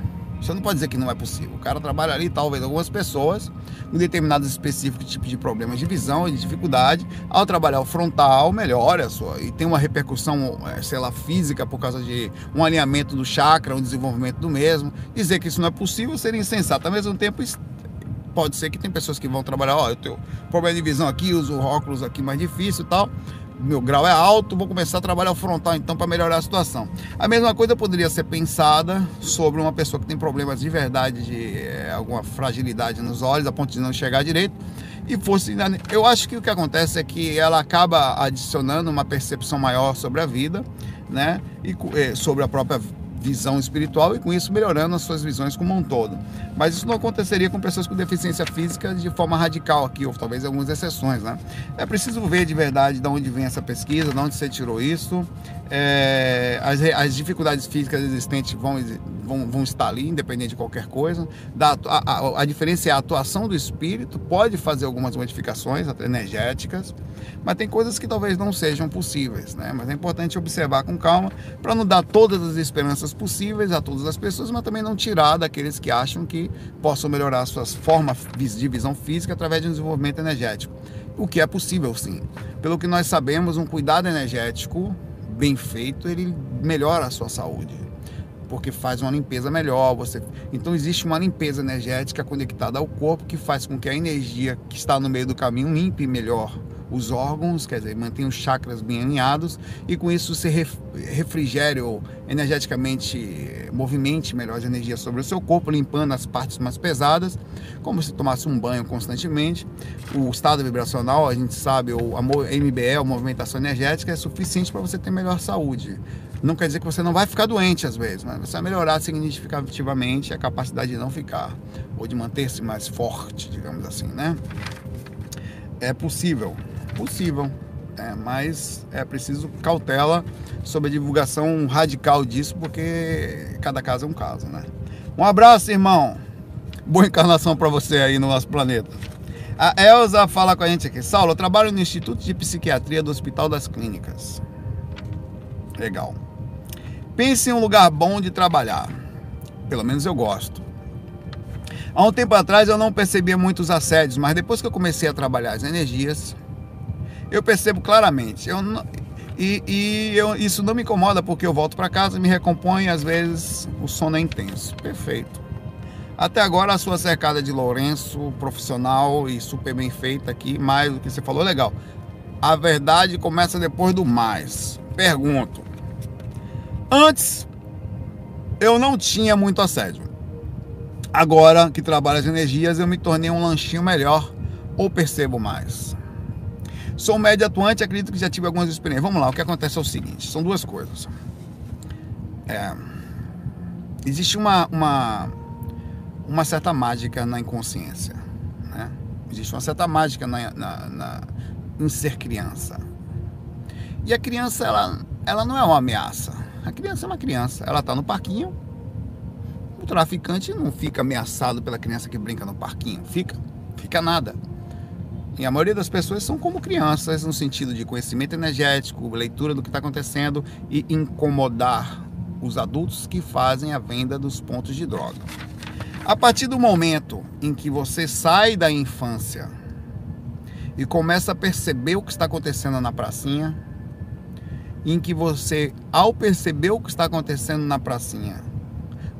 Você não pode dizer que não é possível. O cara trabalha ali, talvez algumas pessoas, com determinados específicos tipos de problemas de visão de dificuldade, ao trabalhar o frontal, melhora sua. E tem uma repercussão, é, sei lá, física por causa de um alinhamento do chakra, um desenvolvimento do mesmo. Dizer que isso não é possível seria insensato. Ao mesmo tempo, pode ser que tem pessoas que vão trabalhar, ó, eu tenho problema de visão aqui, uso óculos aqui mais difícil e tal meu grau é alto, vou começar a trabalhar o frontal então para melhorar a situação. A mesma coisa poderia ser pensada sobre uma pessoa que tem problemas de verdade, de é, alguma fragilidade nos olhos, a ponto de não enxergar direito. E fosse. Eu acho que o que acontece é que ela acaba adicionando uma percepção maior sobre a vida, né? E é, sobre a própria visão espiritual e com isso melhorando as suas visões como um todo. Mas isso não aconteceria com pessoas com deficiência física de forma radical aqui, ou talvez algumas exceções, né? É preciso ver de verdade de onde vem essa pesquisa, de onde você tirou isso. É, as, as, dificuldades físicas existentes vão, vão, vão estar ali, independente de qualquer coisa. Da, a, a, a diferença é a atuação do espírito, pode fazer algumas modificações, energéticas, mas tem coisas que talvez não sejam possíveis, né? Mas é importante observar com calma para não dar todas as esperanças possíveis a todas as pessoas, mas também não tirar daqueles que acham que possam melhorar suas formas de visão física através de um desenvolvimento energético. O que é possível, sim. Pelo que nós sabemos, um cuidado energético bem feito, ele melhora a sua saúde. Porque faz uma limpeza melhor. Você... Então existe uma limpeza energética conectada ao corpo que faz com que a energia que está no meio do caminho limpe melhor os órgãos, quer dizer, mantém os chakras bem alinhados e com isso você refrigere ou energeticamente movimente melhor a energia sobre o seu corpo, limpando as partes mais pesadas, como se tomasse um banho constantemente. O estado vibracional, a gente sabe, o MBE, a movimentação energética, é suficiente para você ter melhor saúde. Não quer dizer que você não vai ficar doente às vezes, mas você vai melhorar significativamente a capacidade de não ficar ou de manter-se mais forte, digamos assim, né? É possível, possível, é, mas é preciso cautela sobre a divulgação radical disso, porque cada caso é um caso, né? Um abraço, irmão. Boa encarnação para você aí no nosso planeta. A Elza fala com a gente aqui. Saulo, eu trabalho no Instituto de Psiquiatria do Hospital das Clínicas. Legal. Pense em um lugar bom de trabalhar. Pelo menos eu gosto. Há um tempo atrás eu não percebia muitos assédios, mas depois que eu comecei a trabalhar as energias, eu percebo claramente. Eu não, e, e eu, isso não me incomoda porque eu volto para casa, me recompõe e às vezes o sono é intenso. Perfeito. Até agora a sua cercada de Lourenço, profissional e super bem feita aqui, mais do que você falou, legal. A verdade começa depois do mais. Pergunto. Antes eu não tinha muito assédio. Agora que trabalho as energias, eu me tornei um lanchinho melhor ou percebo mais. Sou médio atuante, acredito que já tive algumas experiências. Vamos lá, o que acontece é o seguinte: são duas coisas. É, existe uma, uma, uma certa mágica na inconsciência. Né? Existe uma certa mágica na, na, na, em ser criança. E a criança, ela, ela não é uma ameaça. A criança é uma criança. Ela está no parquinho. O traficante não fica ameaçado pela criança que brinca no parquinho. Fica. Fica nada. E a maioria das pessoas são como crianças, no sentido de conhecimento energético, leitura do que está acontecendo e incomodar os adultos que fazem a venda dos pontos de droga. A partir do momento em que você sai da infância e começa a perceber o que está acontecendo na pracinha, em que você, ao perceber o que está acontecendo na pracinha,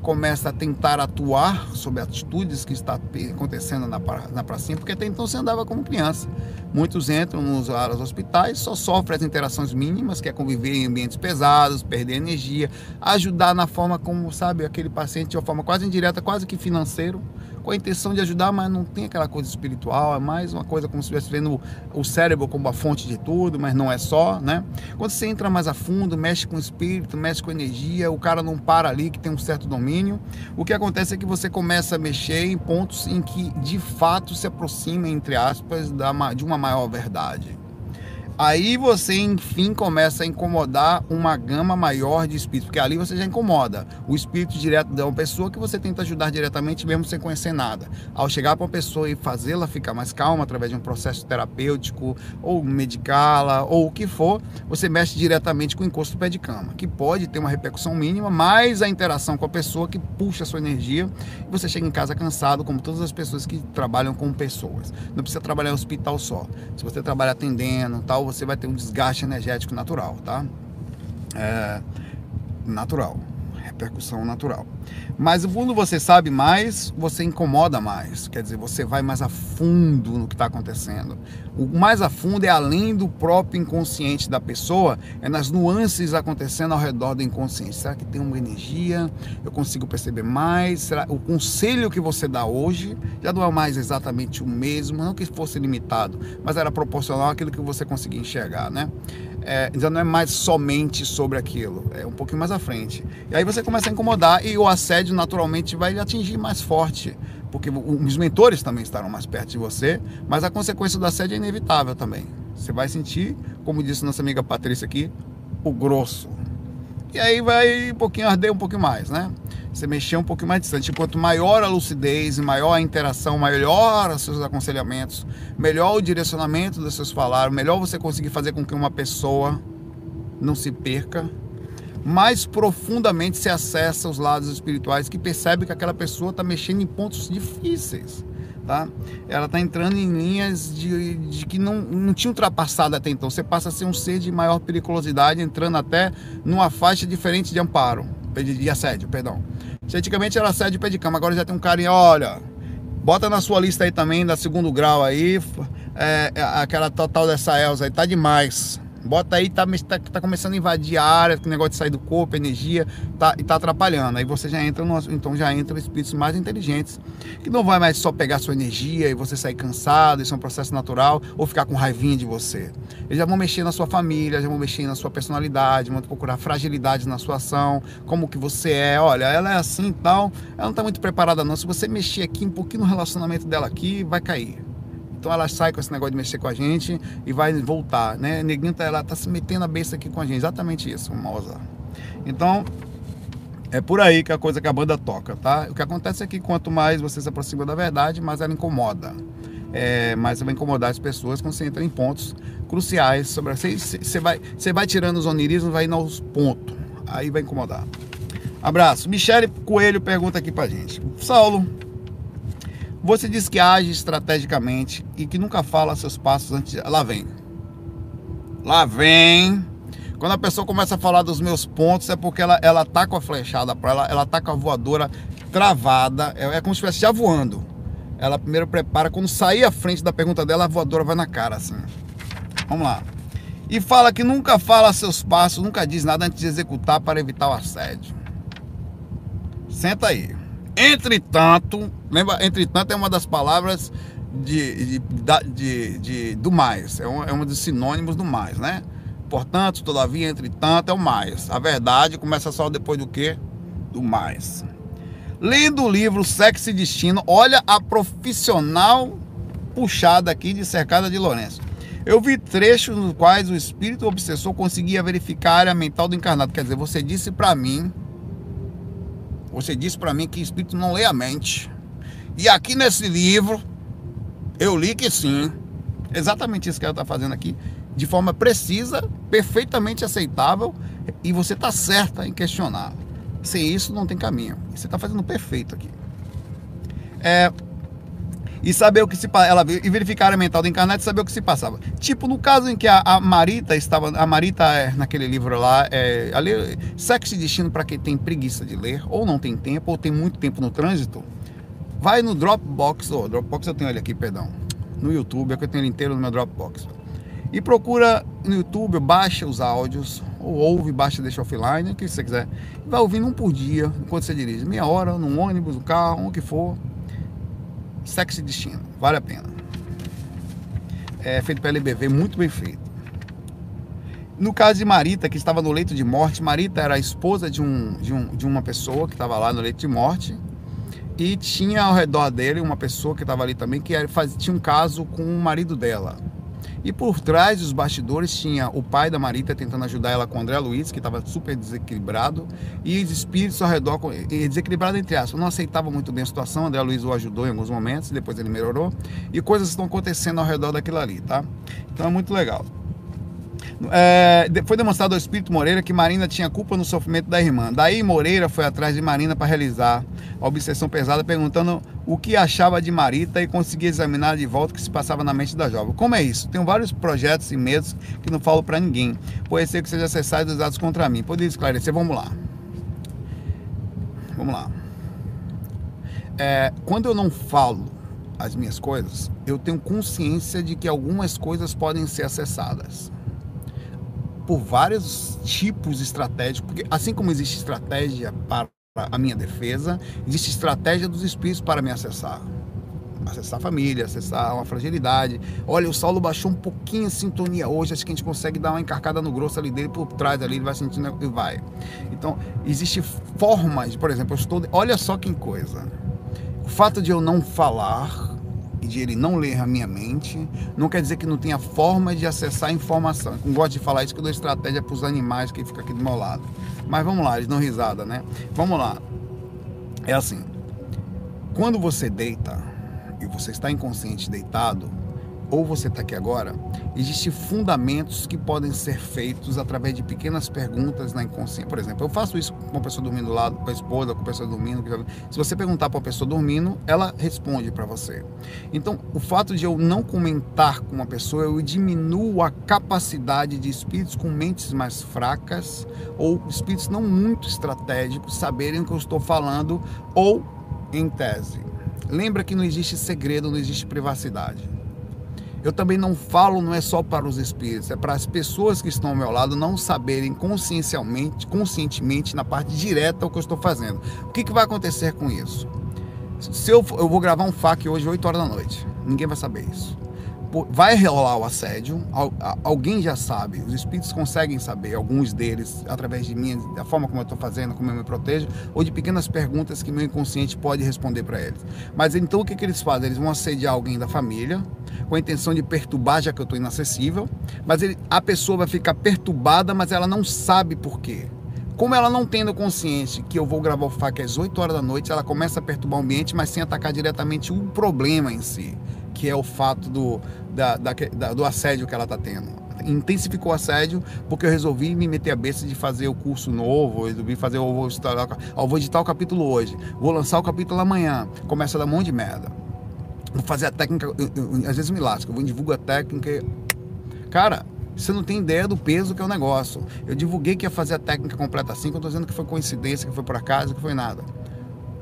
começa a tentar atuar sobre atitudes que está acontecendo na, na pracinha, porque até então você andava como criança. Muitos entram nos hospitais, só sofrem as interações mínimas, que é conviver em ambientes pesados, perder energia, ajudar na forma como, sabe, aquele paciente de uma forma quase indireta, quase que financeiro, com a intenção de ajudar, mas não tem aquela coisa espiritual, é mais uma coisa como se estivesse vendo o cérebro como a fonte de tudo, mas não é só, né? Quando você entra mais a fundo, mexe com o espírito, mexe com energia, o cara não para ali que tem um certo domínio. O que acontece é que você começa a mexer em pontos em que de fato se aproxima, entre aspas, de uma maior verdade. Aí você, enfim, começa a incomodar uma gama maior de espíritos, porque ali você já incomoda o espírito direto de uma pessoa que você tenta ajudar diretamente, mesmo sem conhecer nada. Ao chegar para uma pessoa e fazê-la ficar mais calma através de um processo terapêutico, ou medicá-la, ou o que for, você mexe diretamente com o encosto do pé de cama, que pode ter uma repercussão mínima, mas a interação com a pessoa que puxa a sua energia e você chega em casa cansado, como todas as pessoas que trabalham com pessoas. Não precisa trabalhar em hospital só. Se você trabalha atendendo, tal, você vai ter um desgaste energético natural, tá? É, natural, repercussão natural. Mas quando você sabe mais, você incomoda mais. Quer dizer, você vai mais a fundo no que está acontecendo. O mais a fundo é além do próprio inconsciente da pessoa, é nas nuances acontecendo ao redor do inconsciente. Será que tem uma energia? Eu consigo perceber mais? Será o conselho que você dá hoje já não é mais exatamente o mesmo, não que fosse limitado, mas era proporcional àquilo que você conseguia enxergar, né? É, já não é mais somente sobre aquilo, é um pouquinho mais à frente. E aí você começa a incomodar e o assédio naturalmente vai atingir mais forte porque os mentores também estarão mais perto de você, mas a consequência do assédio é inevitável também. Você vai sentir, como disse nossa amiga Patrícia aqui, o grosso. E aí vai um pouquinho arder um pouquinho mais, né? Você mexer um pouquinho mais distante. Quanto maior a lucidez, maior a interação, melhor os seus aconselhamentos, melhor o direcionamento dos seus falares, melhor você conseguir fazer com que uma pessoa não se perca, mais profundamente se acessa os lados espirituais que percebe que aquela pessoa está mexendo em pontos difíceis. Tá? Ela está entrando em linhas de, de, que não, não tinha ultrapassado até então. Você passa a ser um ser de maior periculosidade, entrando até numa faixa diferente de amparo, de, de assédio, perdão. Antigamente era assédio pé de cama, agora já tem um cara, olha, bota na sua lista aí também, da segundo grau aí, é, é aquela total dessa Elsa aí, tá demais. Bota aí, tá, tá, tá, começando a invadir a área, o negócio de sair do corpo, energia, tá, e tá atrapalhando. Aí você já entra, no, então já entra espíritos mais inteligentes, que não vai mais só pegar sua energia e você sair cansado, isso é um processo natural, ou ficar com raivinha de você. Eles já vão mexer na sua família, já vão mexer na sua personalidade, vão procurar fragilidades na sua ação, como que você é, olha, ela é assim e tal, ela não tá muito preparada não. Se você mexer aqui um pouquinho no relacionamento dela aqui, vai cair. Então ela sai com esse negócio de mexer com a gente e vai voltar, né? Neguinho tá, ela tá se metendo a besta aqui com a gente, exatamente isso, Moza. Então, é por aí que a coisa que a banda toca, tá? O que acontece é que quanto mais você se aproxima da verdade, mais ela incomoda. É, mais vai incomodar as pessoas quando você entra em pontos cruciais sobre você, você vai você vai tirando os onirismos, vai indo aos pontos. Aí vai incomodar. Abraço. Michele Coelho pergunta aqui pra gente. Saulo, você diz que age estrategicamente e que nunca fala seus passos antes. De... Lá vem. Lá vem. Quando a pessoa começa a falar dos meus pontos, é porque ela, ela tá com a flechada para ela, ela tá com a voadora travada. É, é como se estivesse já voando. Ela primeiro prepara, quando sair à frente da pergunta dela, a voadora vai na cara, assim. Vamos lá. E fala que nunca fala seus passos, nunca diz nada antes de executar para evitar o assédio. Senta aí. Entretanto, lembra, entretanto é uma das palavras de, de, de, de do mais, é um, é um dos sinônimos do mais, né? Portanto, todavia, entretanto, é o mais. A verdade começa só depois do que? Do mais. Lendo o livro Sexo e Destino, olha a profissional puxada aqui de Cercada de Lourenço. Eu vi trechos nos quais o espírito obsessor conseguia verificar a área mental do encarnado. Quer dizer, você disse para mim você disse para mim que espírito não lê a mente. E aqui nesse livro, eu li que sim. Exatamente isso que ela está fazendo aqui. De forma precisa, perfeitamente aceitável. E você está certa em questionar. Sem isso, não tem caminho. Você está fazendo perfeito aqui. É, e saber o que se ela e verificar a mental da encarnado e saber o que se passava. Tipo no caso em que a, a Marita estava, a Marita é, naquele livro lá, é, ali, Sexo e Destino para quem tem preguiça de ler ou não tem tempo ou tem muito tempo no trânsito, vai no Dropbox, oh, Dropbox eu tenho ele aqui, perdão, no YouTube, é que eu tenho ele inteiro no meu Dropbox. E procura no YouTube, baixa os áudios, ou ouve, baixa, deixa offline, o que você quiser. Vai ouvindo um por dia, enquanto você dirige, meia hora, num ônibus, no carro, o que for Sexo e Destino, vale a pena. É feito pela LBV, muito bem feito. No caso de Marita, que estava no leito de morte, Marita era a esposa de, um, de, um, de uma pessoa que estava lá no leito de morte. E tinha ao redor dele uma pessoa que estava ali também, que faz, tinha um caso com o marido dela. E por trás dos bastidores tinha o pai da Marita tentando ajudar ela com o André Luiz, que estava super desequilibrado, e os espíritos ao redor, desequilibrado entre aspas, não aceitava muito bem a situação. O André Luiz o ajudou em alguns momentos, depois ele melhorou, e coisas estão acontecendo ao redor daquilo ali, tá? Então é muito legal. É, foi demonstrado ao espírito Moreira que Marina tinha culpa no sofrimento da irmã. Daí Moreira foi atrás de Marina para realizar a obsessão pesada, perguntando o que achava de Marita e conseguia examinar de volta o que se passava na mente da jovem. Como é isso? Tenho vários projetos e medos que não falo para ninguém. Pode ser que seja acessado usados contra mim. Poderia esclarecer? Vamos lá. Vamos lá. É, quando eu não falo as minhas coisas, eu tenho consciência de que algumas coisas podem ser acessadas por vários tipos estratégicos, porque assim como existe estratégia para a minha defesa, existe estratégia dos espíritos para me acessar. Acessar a família, acessar uma fragilidade. Olha, o Saulo baixou um pouquinho a sintonia hoje, acho que a gente consegue dar uma encarcada no grosso ali dele por trás ali, ele vai sentindo e vai. Então, existe formas, por exemplo, eu estou. Olha só que coisa. O fato de eu não falar e de ele não ler a minha mente, não quer dizer que não tenha forma de acessar a informação. Eu gosto de falar isso que eu dou estratégia para os animais que ficam aqui do meu lado. Mas vamos lá, eles dão risada, né? Vamos lá. É assim. Quando você deita e você está inconsciente deitado, ou você está aqui agora, existem fundamentos que podem ser feitos através de pequenas perguntas na inconsciência. Por exemplo, eu faço isso com uma pessoa dormindo do lado, com a esposa, com a pessoa dormindo. Se você perguntar para a pessoa dormindo, ela responde para você. Então, o fato de eu não comentar com uma pessoa, eu diminuo a capacidade de espíritos com mentes mais fracas ou espíritos não muito estratégicos saberem o que eu estou falando ou em tese. Lembra que não existe segredo, não existe privacidade. Eu também não falo, não é só para os espíritos, é para as pessoas que estão ao meu lado não saberem consciencialmente, conscientemente, na parte direta o que eu estou fazendo. O que, que vai acontecer com isso? Se eu, eu vou gravar um FAQ hoje 8 horas da noite, ninguém vai saber isso vai rolar o assédio, alguém já sabe, os espíritos conseguem saber, alguns deles, através de mim, da forma como eu estou fazendo, como eu me protejo, ou de pequenas perguntas que meu inconsciente pode responder para eles. Mas então o que, que eles fazem? Eles vão assediar alguém da família, com a intenção de perturbar, já que eu estou inacessível, mas ele, a pessoa vai ficar perturbada, mas ela não sabe por quê. Como ela não tendo consciência que eu vou gravar o FAQ às 8 horas da noite, ela começa a perturbar o ambiente, mas sem atacar diretamente o problema em si que é o fato do, da, da, da, do assédio que ela está tendo. Intensificou o assédio porque eu resolvi me meter a besta de fazer o curso novo, resolvi fazer, eu vou, eu vou editar o capítulo hoje, vou lançar o capítulo amanhã, começa a dar um monte de merda. Vou fazer a técnica, eu, eu, às vezes me lasco, eu vou divulgar a técnica. Cara, você não tem ideia do peso que é o negócio. Eu divulguei que ia fazer a técnica completa assim, que eu tô dizendo que foi coincidência, que foi por acaso, que foi nada.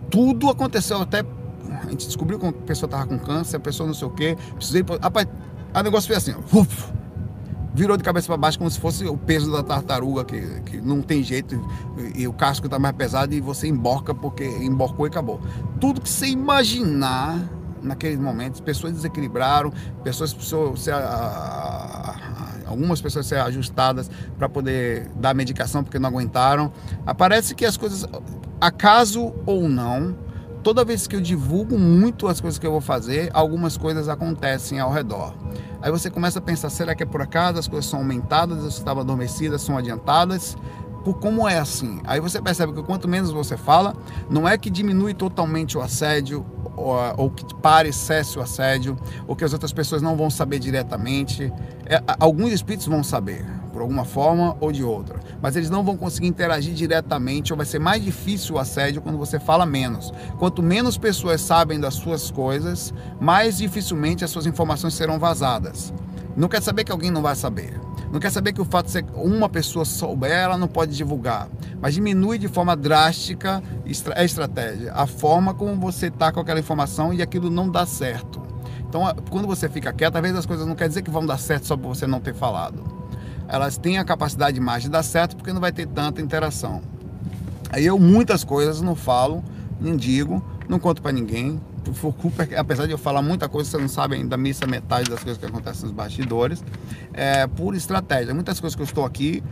Tudo aconteceu até a gente descobriu que a pessoa estava com câncer, a pessoa não sei o quê. Precisei. Rapaz, o negócio foi assim, uf, virou de cabeça para baixo como se fosse o peso da tartaruga, que, que não tem jeito, e, e o casco está mais pesado e você emborca porque emborcou e acabou. Tudo que você imaginar naqueles momentos, pessoas desequilibraram, pessoas precisam ser. Algumas pessoas ser ajustadas para poder dar medicação porque não aguentaram. Aparece que as coisas, acaso ou não, toda vez que eu divulgo muito as coisas que eu vou fazer, algumas coisas acontecem ao redor. Aí você começa a pensar, será que é por acaso as coisas são aumentadas, as estavam adormecidas, são adiantadas? Por como é assim? Aí você percebe que quanto menos você fala, não é que diminui totalmente o assédio, ou, ou que pare, cesse o assédio, ou que as outras pessoas não vão saber diretamente. É, alguns espíritos vão saber, por alguma forma ou de outra. Mas eles não vão conseguir interagir diretamente ou vai ser mais difícil o assédio quando você fala menos. Quanto menos pessoas sabem das suas coisas, mais dificilmente as suas informações serão vazadas. Não quer saber que alguém não vai saber. Não quer saber que o fato de ser uma pessoa souber, ela não pode divulgar. Mas diminui de forma drástica a estratégia, a forma como você está com aquela informação e aquilo não dá certo. Então, quando você fica quieto, às vezes as coisas não quer dizer que vão dar certo só por você não ter falado elas têm a capacidade mais de dar certo porque não vai ter tanta interação. Aí eu muitas coisas não falo, não digo, não conto para ninguém, apesar de eu falar muita coisa, você não sabe ainda a missa metade das coisas que acontecem nos bastidores, é por estratégia. Muitas coisas que eu estou aqui,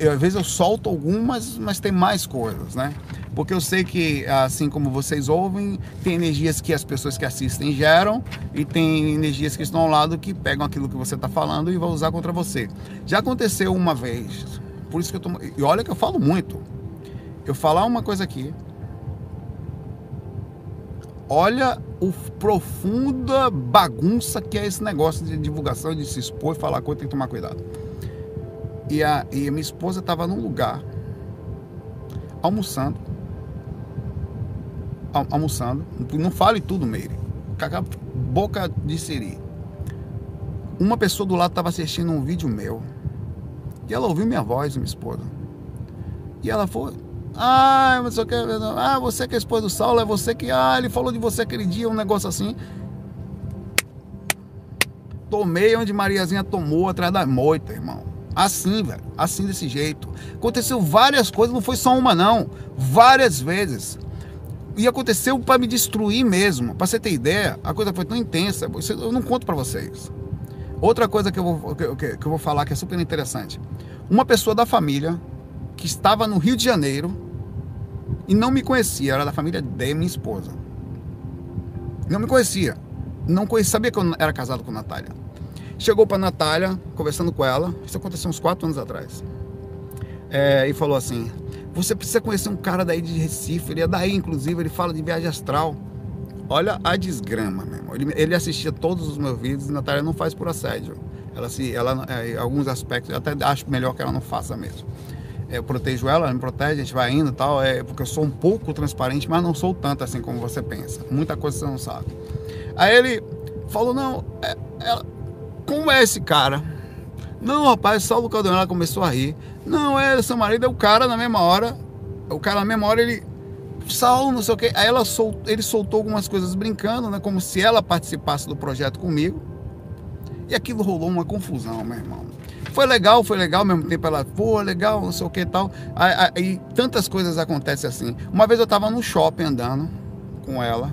eu, às vezes eu solto algumas, mas tem mais coisas, né? Porque eu sei que, assim como vocês ouvem, tem energias que as pessoas que assistem geram e tem energias que estão ao lado que pegam aquilo que você está falando e vão usar contra você. Já aconteceu uma vez, por isso que eu tô. E olha que eu falo muito. Eu falar uma coisa aqui, olha o profunda bagunça que é esse negócio de divulgação, de se expor e falar coisa, tem que tomar cuidado. E a, e a minha esposa estava num lugar, almoçando, almoçando, não fale tudo, Meire, boca de siri. Uma pessoa do lado estava assistindo um vídeo meu, e ela ouviu minha voz, minha esposa. E ela foi, ah, você que, ah, você que é esposa do Saulo, é você que. Ah, ele falou de você aquele dia, um negócio assim. Tomei onde Mariazinha tomou atrás da moita, irmão. Assim, velho. Assim desse jeito. Aconteceu várias coisas, não foi só uma, não. Várias vezes. E aconteceu para me destruir mesmo. Para você ter ideia, a coisa foi tão intensa. Eu não conto para vocês. Outra coisa que eu, vou, que, que eu vou falar que é super interessante. Uma pessoa da família que estava no Rio de Janeiro e não me conhecia, era da família de minha esposa. Não me conhecia. Não conhecia, sabia que eu era casado com Natália. Chegou para Natália, conversando com ela, isso aconteceu uns quatro anos atrás. É, e falou assim: Você precisa conhecer um cara daí de Recife, ele é daí, inclusive, ele fala de viagem astral. Olha a desgrama, meu irmão. Ele, ele assistia todos os meus vídeos e Natália não faz por assédio. Ela se, ela, é, alguns aspectos, eu até acho melhor que ela não faça mesmo eu protejo ela, ela me protege, a gente vai indo e tal, é, porque eu sou um pouco transparente, mas não sou tanto assim como você pensa. Muita coisa você não sabe. Aí ele falou, não, é, é, como é esse cara? Não, rapaz, Saulo Caldeirão, ela começou a rir. Não, é seu marido, é o cara na mesma hora. O cara na mesma hora, ele. Saulo, não sei o quê. Aí ela sol, ele soltou algumas coisas brincando, né? Como se ela participasse do projeto comigo. E aquilo rolou uma confusão, meu irmão. Foi legal, foi legal, ao mesmo tempo ela, pô, legal, não sei o que e tal. Aí, aí, tantas coisas acontecem assim. Uma vez eu estava no shopping andando com ela.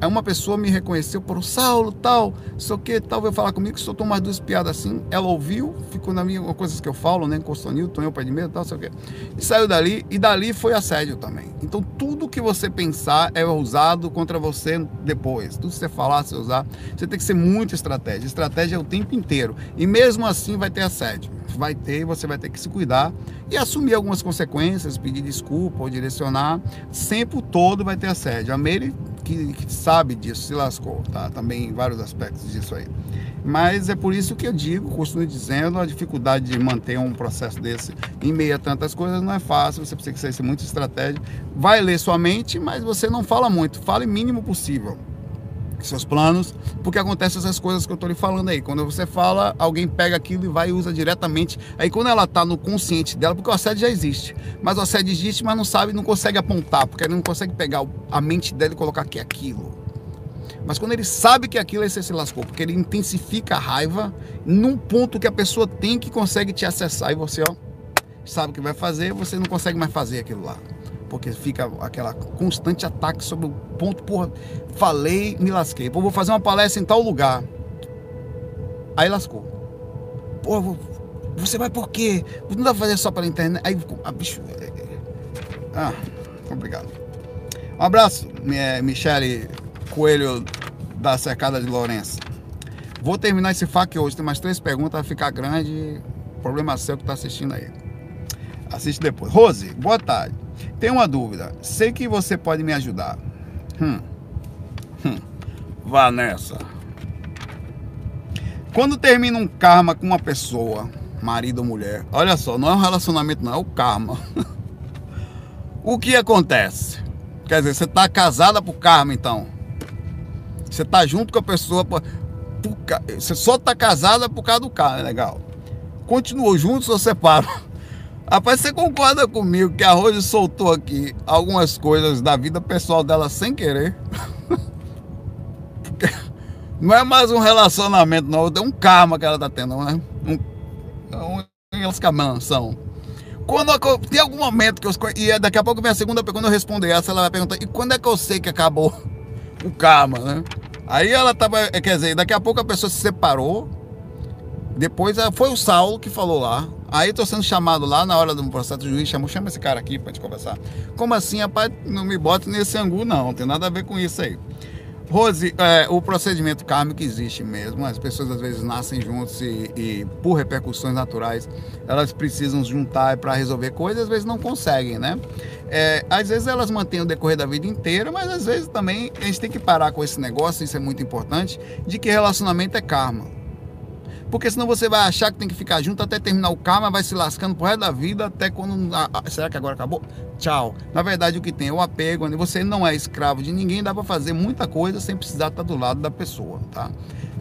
Aí uma pessoa me reconheceu por Saulo, tal, sei o que, tal, veio falar comigo, soltou umas duas piadas assim. Ela ouviu, ficou na minha, coisas que eu falo, né? Encostou Newton, eu pai de medo, tal, sei o que. E saiu dali, e dali foi assédio também. Então tudo que você pensar é usado contra você depois. Tudo que você falar, você usar, você tem que ser muito estratégia. Estratégia é o tempo inteiro. E mesmo assim vai ter assédio. Vai ter, você vai ter que se cuidar e assumir algumas consequências, pedir desculpa ou direcionar. Sempre todo vai ter assédio. A Meire que, que, sabe disso se lascou, tá? Também vários aspectos disso aí. Mas é por isso que eu digo, costumo dizendo, a dificuldade de manter um processo desse em meio a tantas coisas não é fácil, você precisa ser muito estratégico. Vai ler sua mente, mas você não fala muito, fale o mínimo possível seus planos, porque acontece essas coisas que eu estou lhe falando aí. Quando você fala, alguém pega aquilo e vai e usa diretamente. Aí quando ela está no consciente dela, porque o assédio já existe, mas o assédio existe, mas não sabe, não consegue apontar, porque ele não consegue pegar a mente dela e colocar que é aquilo. Mas quando ele sabe que aquilo, aí você se lascou, porque ele intensifica a raiva num ponto que a pessoa tem que consegue te acessar e você, ó, sabe o que vai fazer, você não consegue mais fazer aquilo lá porque fica aquela constante ataque sobre o ponto, porra, falei, me lasquei. Pô, vou fazer uma palestra em tal lugar. Aí lascou. Pô, você vai por quê? Não dá pra fazer só pela internet. Aí, ah, bicho. É, é. Ah, complicado. Um abraço, Michele Coelho da Cercada de Lourenço. Vou terminar esse FAQ hoje. Tem mais três perguntas, vai ficar grande. Problema seu que tá assistindo aí. Assiste depois. Rose, boa tarde. Tenho uma dúvida. Sei que você pode me ajudar. Hum. Hum. Vá nessa. Quando termina um karma com uma pessoa, marido ou mulher, olha só, não é um relacionamento, não, é o karma. o que acontece? Quer dizer, você está casada por karma, então. Você está junto com a pessoa. Por, por, você só está casada por causa do karma, é legal. Continuou juntos ou separam? Rapaz, você concorda comigo que a Rose soltou aqui algumas coisas da vida pessoal dela sem querer? Não é mais um relacionamento, não. É um karma que ela tá tendo, né? Um, um. Quando tem algum momento que eu. E daqui a pouco vem a segunda quando eu responder essa, ela vai perguntar: e quando é que eu sei que acabou? o karma, né? Aí ela tava, é, quer dizer, daqui a pouco a pessoa se separou. Depois é, foi o Saulo que falou lá. Aí tô sendo chamado lá na hora do processo, o juiz chamou, chama esse cara aqui pra gente conversar. Como assim, rapaz? Não me bote nesse angu, não. Não tem nada a ver com isso aí. Rose, é, o procedimento kármico existe mesmo. As pessoas às vezes nascem juntos e, e por repercussões naturais, elas precisam juntar para resolver coisas, às vezes não conseguem, né? É, às vezes elas mantêm o decorrer da vida inteira, mas às vezes também a gente tem que parar com esse negócio, isso é muito importante, de que relacionamento é karma. Porque senão você vai achar que tem que ficar junto até terminar o karma, vai se lascando pro resto da vida, até quando. Ah, será que agora acabou? Tchau. Na verdade, o que tem é o apego, onde você não é escravo de ninguém, dá para fazer muita coisa sem precisar estar do lado da pessoa, tá?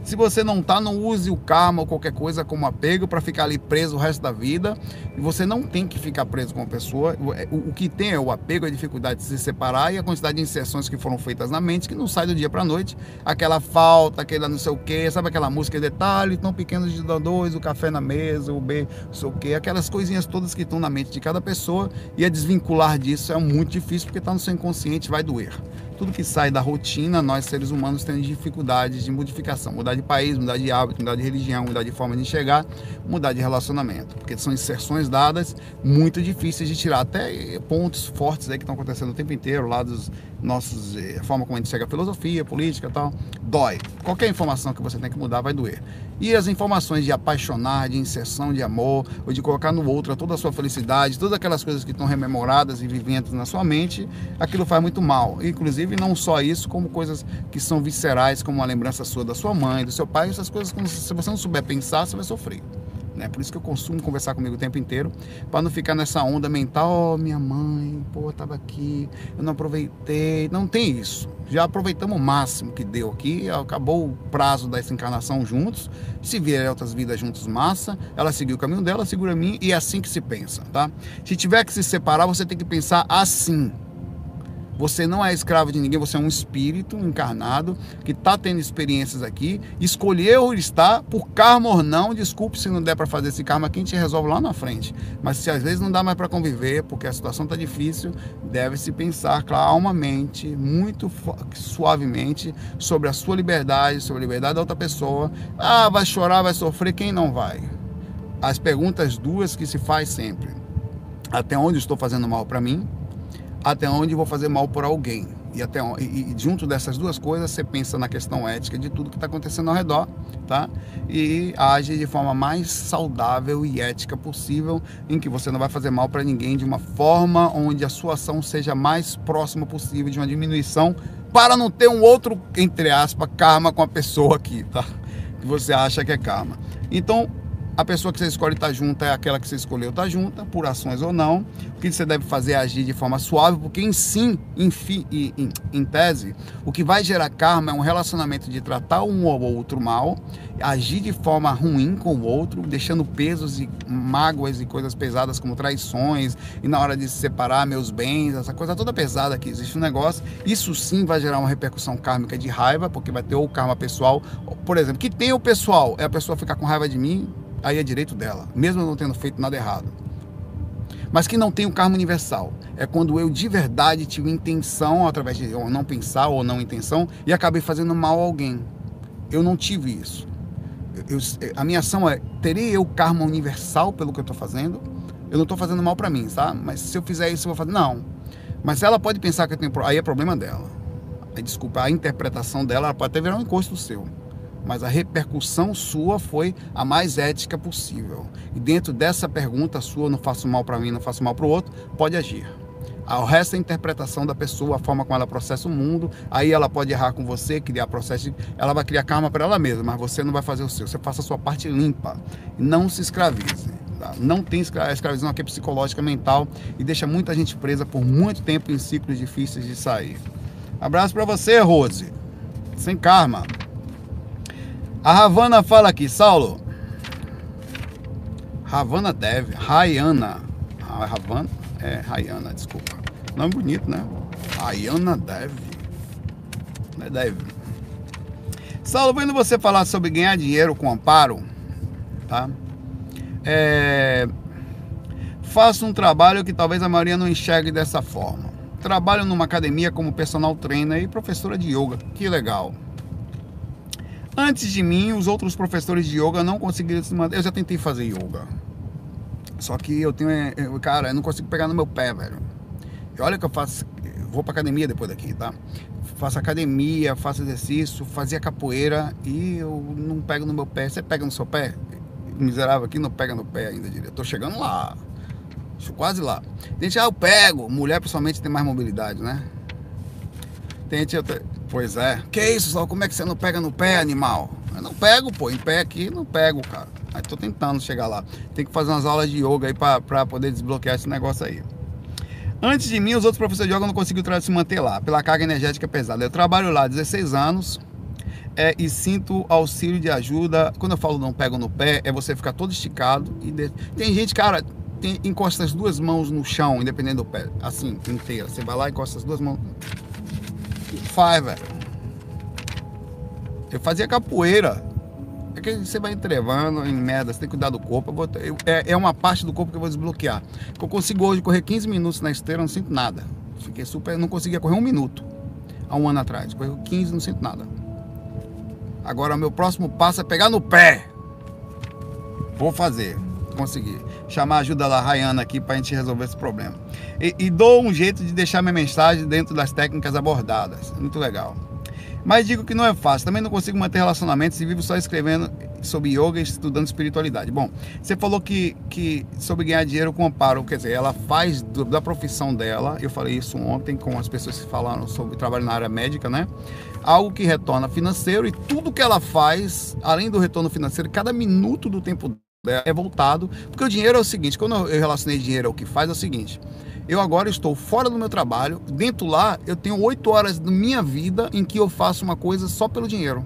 Se você não tá, não use o karma ou qualquer coisa como apego para ficar ali preso o resto da vida. E você não tem que ficar preso com a pessoa. É, o, o, que tem é o apego, a dificuldade de se separar e a quantidade de inserções que foram feitas na mente que não sai do dia para noite. Aquela falta, aquela não sei o quê, sabe aquela música detalhe, tão pequenos de dois, o café na mesa, o B, não sei o quê, aquelas coisinhas todas que estão na mente de cada pessoa e a desvincular disso é muito difícil porque está no seu inconsciente, vai doer tudo que sai da rotina, nós seres humanos temos dificuldades de modificação, mudar de país, mudar de hábito, mudar de religião, mudar de forma de enxergar, mudar de relacionamento, porque são inserções dadas muito difíceis de tirar, até pontos fortes aí que estão acontecendo o tempo inteiro, lá dos nossos, eh, a forma como a gente chega a filosofia, política e tal, dói. Qualquer informação que você tem que mudar vai doer. E as informações de apaixonar, de inserção de amor, ou de colocar no outro toda a sua felicidade, todas aquelas coisas que estão rememoradas e viventes na sua mente, aquilo faz muito mal. Inclusive Inclusive, não só isso, como coisas que são viscerais, como uma lembrança sua da sua mãe, do seu pai, essas coisas, se você não souber pensar, você vai sofrer. Né? Por isso que eu consumo conversar comigo o tempo inteiro, para não ficar nessa onda mental, oh, minha mãe, pô, tava aqui, eu não aproveitei. Não tem isso. Já aproveitamos o máximo que deu aqui, acabou o prazo dessa encarnação juntos. Se vier outras vidas juntos, massa. Ela seguiu o caminho dela, segura a mim, e é assim que se pensa, tá? Se tiver que se separar, você tem que pensar assim. Você não é escravo de ninguém, você é um espírito encarnado que está tendo experiências aqui, escolheu estar por karma ou não. Desculpe se não der para fazer esse karma aqui, a gente resolve lá na frente. Mas se às vezes não dá mais para conviver, porque a situação está difícil, deve-se pensar calmamente, muito suavemente, sobre a sua liberdade, sobre a liberdade da outra pessoa. Ah, vai chorar, vai sofrer, quem não vai? As perguntas duas que se faz sempre. Até onde estou fazendo mal para mim? Até onde vou fazer mal por alguém. E, até, e, e, junto dessas duas coisas, você pensa na questão ética de tudo que está acontecendo ao redor, tá? E age de forma mais saudável e ética possível, em que você não vai fazer mal para ninguém, de uma forma onde a sua ação seja mais próxima possível de uma diminuição, para não ter um outro, entre aspas, karma com a pessoa aqui, tá? Que você acha que é karma. Então, a pessoa que você escolhe estar tá junto é aquela que você escolheu estar tá junta, por ações ou não. O que você deve fazer é agir de forma suave, porque em sim, em, fi, em, em tese, o que vai gerar karma é um relacionamento de tratar um ou outro mal, agir de forma ruim com o outro, deixando pesos e mágoas e coisas pesadas como traições, e na hora de se separar meus bens, essa coisa toda pesada que existe no negócio, isso sim vai gerar uma repercussão kármica de raiva, porque vai ter o karma pessoal, por exemplo, que tem o pessoal, é a pessoa ficar com raiva de mim, aí é direito dela, mesmo eu não tendo feito nada errado. Mas que não tem o karma universal. É quando eu de verdade tive intenção, através de eu não pensar ou não intenção, e acabei fazendo mal a alguém. Eu não tive isso. Eu, a minha ação é: terei eu karma universal pelo que eu estou fazendo? Eu não estou fazendo mal para mim, tá? Mas se eu fizer isso, eu vou fazer. Não. Mas ela pode pensar que eu tenho. Aí é problema dela. Desculpa, a interpretação dela ela pode até virar um encosto seu mas a repercussão sua foi a mais ética possível. E dentro dessa pergunta sua, não faço mal para mim, não faço mal para o outro, pode agir. O resto é a interpretação da pessoa, a forma como ela processa o mundo. Aí ela pode errar com você, criar processo, ela vai criar karma para ela mesma, mas você não vai fazer o seu. Você faça a sua parte limpa. Não se escravize. Tá? Não tem escravização aqui é psicológica, mental e deixa muita gente presa por muito tempo em ciclos difíceis de sair. Abraço para você, Rose. Sem karma. A Ravana fala aqui, Saulo. Ravana deve, Rayana. Ravana, é, Rayana, desculpa. Nome bonito, né? Rayana deve. Não é deve. Saulo, vendo você falar sobre ganhar dinheiro com amparo, tá? É, faço um trabalho que talvez a maioria não enxergue dessa forma. Trabalho numa academia como personal trainer e professora de yoga. Que legal. Antes de mim, os outros professores de yoga não conseguiram se manter. Eu já tentei fazer yoga. Só que eu tenho. Eu, cara, eu não consigo pegar no meu pé, velho. E olha que eu faço. Eu vou pra academia depois daqui, tá? Faço academia, faço exercício, fazia capoeira e eu não pego no meu pé. Você pega no seu pé? Miserável aqui não pega no pé ainda, direto. Tô chegando lá. Estou quase lá. Gente, ah, eu pego. Mulher, principalmente, tem mais mobilidade, né? Tem gente, pois é. Que isso, só como é que você não pega no pé, animal? Eu não pego, pô. Em pé aqui, não pego, cara. Aí tô tentando chegar lá. Tem que fazer umas aulas de yoga aí pra, poder desbloquear esse negócio aí. Antes de mim, os outros professores de yoga não conseguiram se manter lá, pela carga energética pesada. Eu trabalho lá há 16 anos é, e sinto auxílio de ajuda. Quando eu falo não pego no pé, é você ficar todo esticado. e de... Tem gente, cara, tem, encosta as duas mãos no chão, independente do pé, assim, inteira. Você vai lá e encosta as duas mãos. Faz, velho. Eu fazia capoeira. É que você vai entrevando em merda, você tem que cuidar do corpo. Vou, eu, é, é, uma parte do corpo que eu vou desbloquear. Eu consigo hoje correr 15 minutos na esteira, não sinto nada. Fiquei super. Não conseguia correr um minuto há um ano atrás. Corri 15, não sinto nada. Agora, meu próximo passo é pegar no pé. Vou fazer conseguir. Chamar a ajuda da Rayana aqui para a gente resolver esse problema. E, e, dou um jeito de deixar minha mensagem dentro das técnicas abordadas. Muito legal. Mas digo que não é fácil. Também não consigo manter relacionamentos e vivo só escrevendo sobre yoga e estudando espiritualidade. Bom, você falou que, que sobre ganhar dinheiro com amparo, quer dizer, ela faz do, da profissão dela, eu falei isso ontem com as pessoas que falaram sobre trabalho na área médica, né? Algo que retorna financeiro e tudo que ela faz, além do retorno financeiro, cada minuto do tempo é voltado, porque o dinheiro é o seguinte, quando eu relacionei dinheiro ao que faz, é o seguinte, eu agora estou fora do meu trabalho, dentro lá eu tenho oito horas da minha vida em que eu faço uma coisa só pelo dinheiro.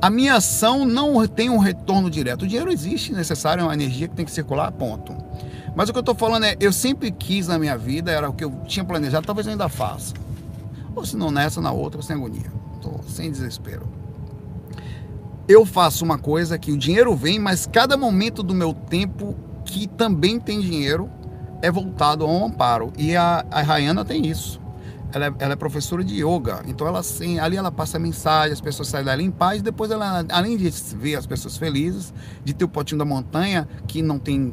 A minha ação não tem um retorno direto. O dinheiro existe, necessário, é uma energia que tem que circular, ponto. Mas o que eu estou falando é, eu sempre quis na minha vida, era o que eu tinha planejado, talvez eu ainda faça. Ou se não nessa, na outra, sem agonia. Sem desespero eu faço uma coisa que o dinheiro vem, mas cada momento do meu tempo que também tem dinheiro é voltado a um amparo. E a, a Rayana tem isso. Ela é, ela é, professora de yoga, então ela ali ela passa mensagem, as pessoas saem dali em paz, depois ela, além de ver as pessoas felizes, de ter o potinho da montanha, que não tem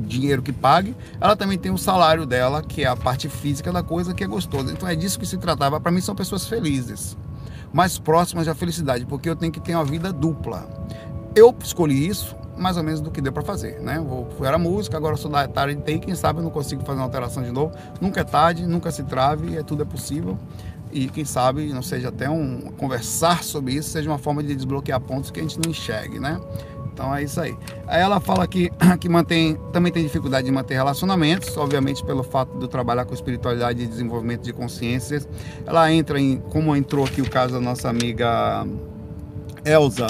dinheiro que pague, ela também tem o salário dela, que é a parte física da coisa, que é gostosa. Então é disso que se tratava. Para mim são pessoas felizes mais próximas da felicidade, porque eu tenho que ter uma vida dupla. Eu escolhi isso mais ou menos do que deu para fazer, né? Vou, era música, agora sou da tarde de quem sabe eu não consigo fazer uma alteração de novo. Nunca é tarde, nunca se trave, é tudo é possível. E quem sabe não seja até um conversar sobre isso, seja uma forma de desbloquear pontos que a gente não enxergue, né? Então é isso aí. Aí ela fala que, que mantém, também tem dificuldade de manter relacionamentos, obviamente pelo fato de trabalhar com espiritualidade e desenvolvimento de consciências. Ela entra em, como entrou aqui o caso da nossa amiga Elza,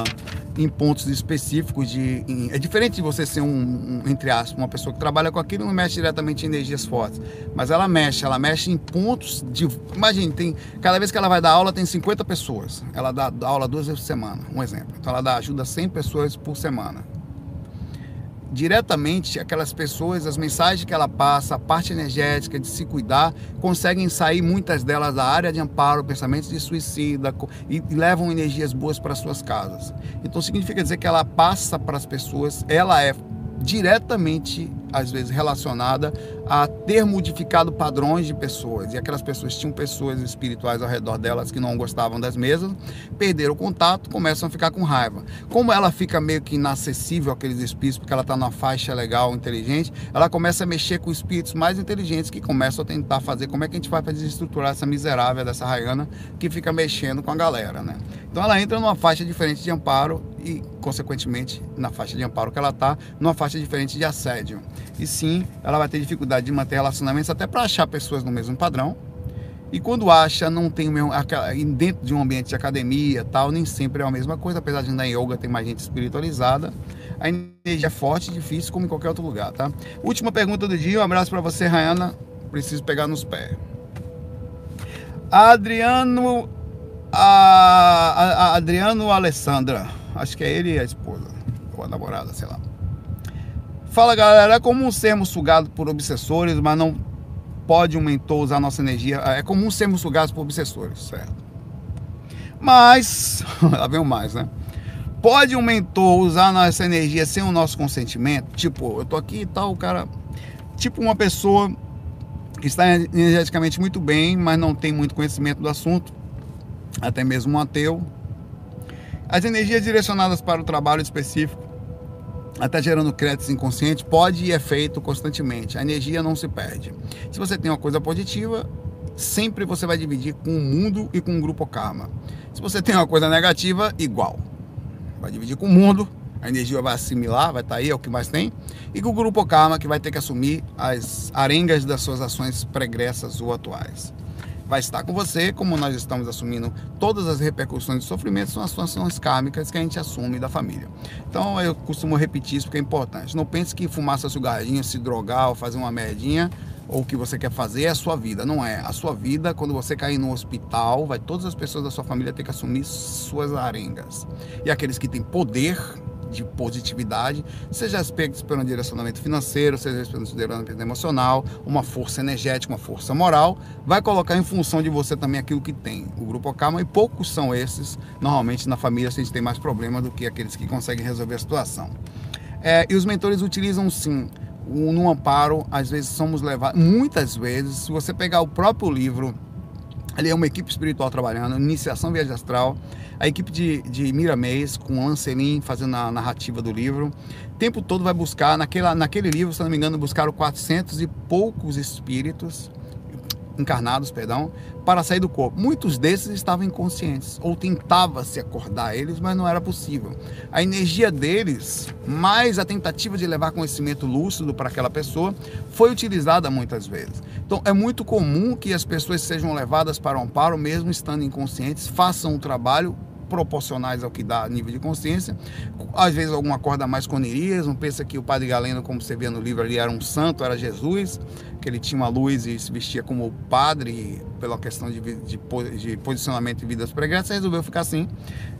em pontos específicos de em, é diferente de você ser um, um, entre aspas uma pessoa que trabalha com aquilo não mexe diretamente em energias fortes. Mas ela mexe ela mexe em pontos de imagine tem cada vez que ela vai dar aula tem 50 pessoas. Ela dá, dá aula duas vezes por semana um exemplo. Então ela dá ajuda 100 pessoas por semana diretamente aquelas pessoas, as mensagens que ela passa, a parte energética de se cuidar, conseguem sair muitas delas da área de amparo, pensamentos de suicida e levam energias boas para suas casas. Então significa dizer que ela passa para as pessoas, ela é diretamente às vezes relacionada a ter modificado padrões de pessoas. E aquelas pessoas tinham pessoas espirituais ao redor delas que não gostavam das mesas, perderam o contato, começam a ficar com raiva. Como ela fica meio que inacessível àqueles espíritos, porque ela está numa faixa legal, inteligente, ela começa a mexer com espíritos mais inteligentes que começam a tentar fazer como é que a gente vai fazer desestruturar essa miserável dessa raiana que fica mexendo com a galera, né? Então ela entra numa faixa diferente de amparo e, consequentemente, na faixa de amparo que ela está, numa faixa diferente de assédio. E sim, ela vai ter dificuldade de manter relacionamentos até para achar pessoas no mesmo padrão. E quando acha, não tem o mesmo. Dentro de um ambiente de academia tal, nem sempre é a mesma coisa, apesar de na yoga tem mais gente espiritualizada. A energia é forte e difícil, como em qualquer outro lugar, tá? Última pergunta do dia, um abraço para você, Rayana. Preciso pegar nos pés. Adriano a, a, Adriano Alessandra, acho que é ele e a esposa, ou a namorada, sei lá. Fala galera, é comum sermos sugados por obsessores, mas não pode um mentor usar nossa energia. É comum sermos sugados por obsessores, certo? Mas, lá vem o mais, né? Pode um mentor usar nossa energia sem o nosso consentimento? Tipo, eu tô aqui e tal, o cara. Tipo uma pessoa que está energeticamente muito bem, mas não tem muito conhecimento do assunto, até mesmo um ateu. As energias direcionadas para o trabalho específico, até gerando créditos inconscientes, pode e é feito constantemente. A energia não se perde. Se você tem uma coisa positiva, sempre você vai dividir com o mundo e com o grupo karma. Se você tem uma coisa negativa, igual vai dividir com o mundo, a energia vai assimilar, vai estar tá aí, é o que mais tem, e com o grupo karma que vai ter que assumir as arengas das suas ações pregressas ou atuais. Vai estar com você, como nós estamos assumindo todas as repercussões do sofrimento, são as ações kármicas que a gente assume da família. Então eu costumo repetir isso porque é importante. Não pense que fumar seu cigarrinho, se drogar ou fazer uma merdinha ou o que você quer fazer é a sua vida. Não é. A sua vida, quando você cair no hospital, vai todas as pessoas da sua família ter que assumir suas arengas. E aqueles que têm poder de positividade, seja aspectos pelo direcionamento financeiro, seja pelo direcionamento emocional, uma força energética, uma força moral, vai colocar em função de você também aquilo que tem. O grupo Karma, e poucos são esses, normalmente na família a gente tem mais problema do que aqueles que conseguem resolver a situação. É, e os mentores utilizam sim no amparo, às vezes somos levados, muitas vezes, se você pegar o próprio livro, ali é uma equipe espiritual trabalhando, iniciação viagem astral, a equipe de, de Miramês, com Anselin fazendo a narrativa do livro, o tempo todo vai buscar, naquela, naquele livro, se não me engano, buscaram 400 e poucos espíritos, encarnados, perdão, para sair do corpo. Muitos desses estavam inconscientes ou tentava se acordar eles, mas não era possível. A energia deles, mais a tentativa de levar conhecimento lúcido para aquela pessoa, foi utilizada muitas vezes. Então é muito comum que as pessoas sejam levadas para o amparo mesmo estando inconscientes, façam o trabalho proporcionais ao que dá nível de consciência. Às vezes alguma corda mais com não pensa que o Padre Galeno, como você vê no livro ali, era um santo, era Jesus, que ele tinha uma luz e se vestia como padre pela questão de, de, de posicionamento de vidas pregressas, resolveu ficar assim.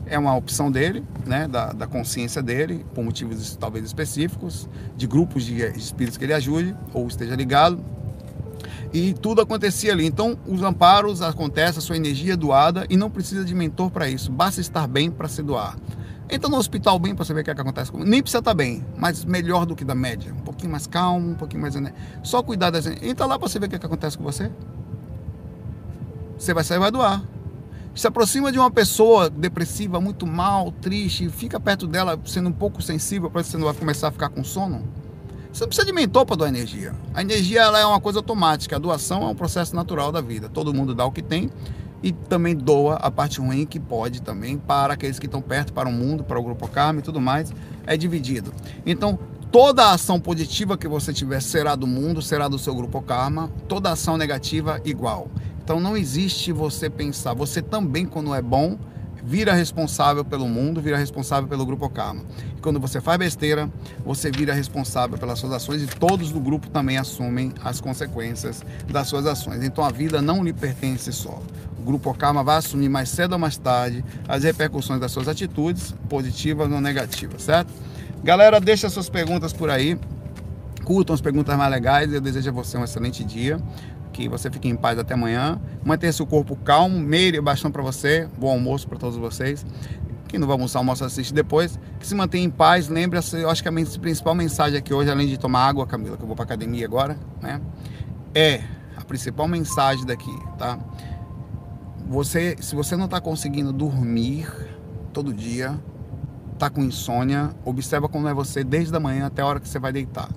É uma opção dele, né, da, da consciência dele, por motivos talvez específicos, de grupos de espíritos que ele ajude ou esteja ligado e tudo acontecia ali. Então, os amparos acontecem, a sua energia é doada e não precisa de mentor para isso, basta estar bem para se doar. Entra no hospital bem para saber o que, é que acontece Nem precisa estar bem, mas melhor do que da média. Um pouquinho mais calmo, um pouquinho mais. Só cuidar das. Entra lá para saber o que, é que acontece com você. Você vai sair vai doar. Se aproxima de uma pessoa depressiva, muito mal, triste, fica perto dela sendo um pouco sensível para você não vai começar a ficar com sono. Você não precisa de mentor para doar energia. A energia ela é uma coisa automática. A doação é um processo natural da vida. Todo mundo dá o que tem e também doa a parte ruim que pode também para aqueles que estão perto, para o mundo, para o grupo Karma e tudo mais. É dividido. Então, toda ação positiva que você tiver será do mundo, será do seu grupo Karma. Toda ação negativa, igual. Então, não existe você pensar. Você também, quando é bom, vira responsável pelo mundo, vira responsável pelo grupo Karma. E quando você faz besteira, você vira responsável pelas suas ações e todos do grupo também assumem as consequências das suas ações. Então a vida não lhe pertence só. O grupo Karma vai assumir mais cedo ou mais tarde as repercussões das suas atitudes, positivas ou negativas, certo? Galera, deixa suas perguntas por aí. Curtam as perguntas mais legais. Eu desejo a você um excelente dia que você fique em paz até amanhã. Mantenha seu corpo calmo, meire bastante para você. Bom almoço para todos vocês. Quem não vai almoçar, almoço assiste depois. Que se mantenha em paz. Lembre-se, eu acho que a principal mensagem aqui hoje, além de tomar água, Camila, que eu vou para academia agora, né? É a principal mensagem daqui, tá? Você, se você não está conseguindo dormir todo dia, tá com insônia, observa como é você desde a manhã até a hora que você vai deitar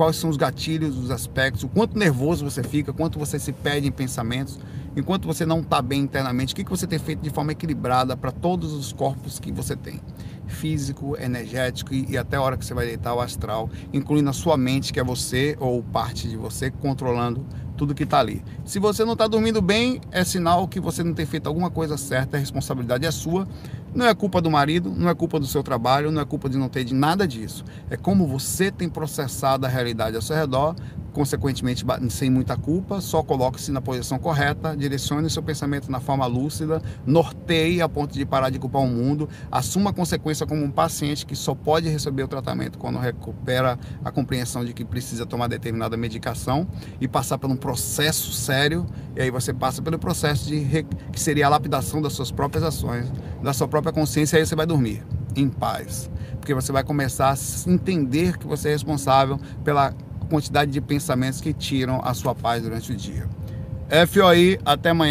quais são os gatilhos, os aspectos, o quanto nervoso você fica, quanto você se perde em pensamentos, enquanto você não está bem internamente, o que, que você tem feito de forma equilibrada para todos os corpos que você tem físico, energético e, e, até a hora que você vai deitar o astral, incluindo a sua mente, que é você ou parte de você controlando tudo que está ali. Se você não está dormindo bem, é sinal que você não tem feito alguma coisa certa, a responsabilidade é sua. Não é culpa do marido, não é culpa do seu trabalho, não é culpa de não ter de nada disso. É como você tem processado a realidade ao seu redor, consequentemente sem muita culpa, só coloque-se na posição correta, direcione seu pensamento na forma lúcida, norteie a ponto de parar de culpar o mundo, assuma a consequência como um paciente que só pode receber o tratamento quando recupera a compreensão de que precisa tomar determinada medicação e passar por um processo sério, e aí você passa pelo processo de que seria a lapidação das suas próprias ações, da sua própria consciência, e aí você vai dormir em paz, porque você vai começar a entender que você é responsável pela quantidade de pensamentos que tiram a sua paz durante o dia. FOI, até amanhã.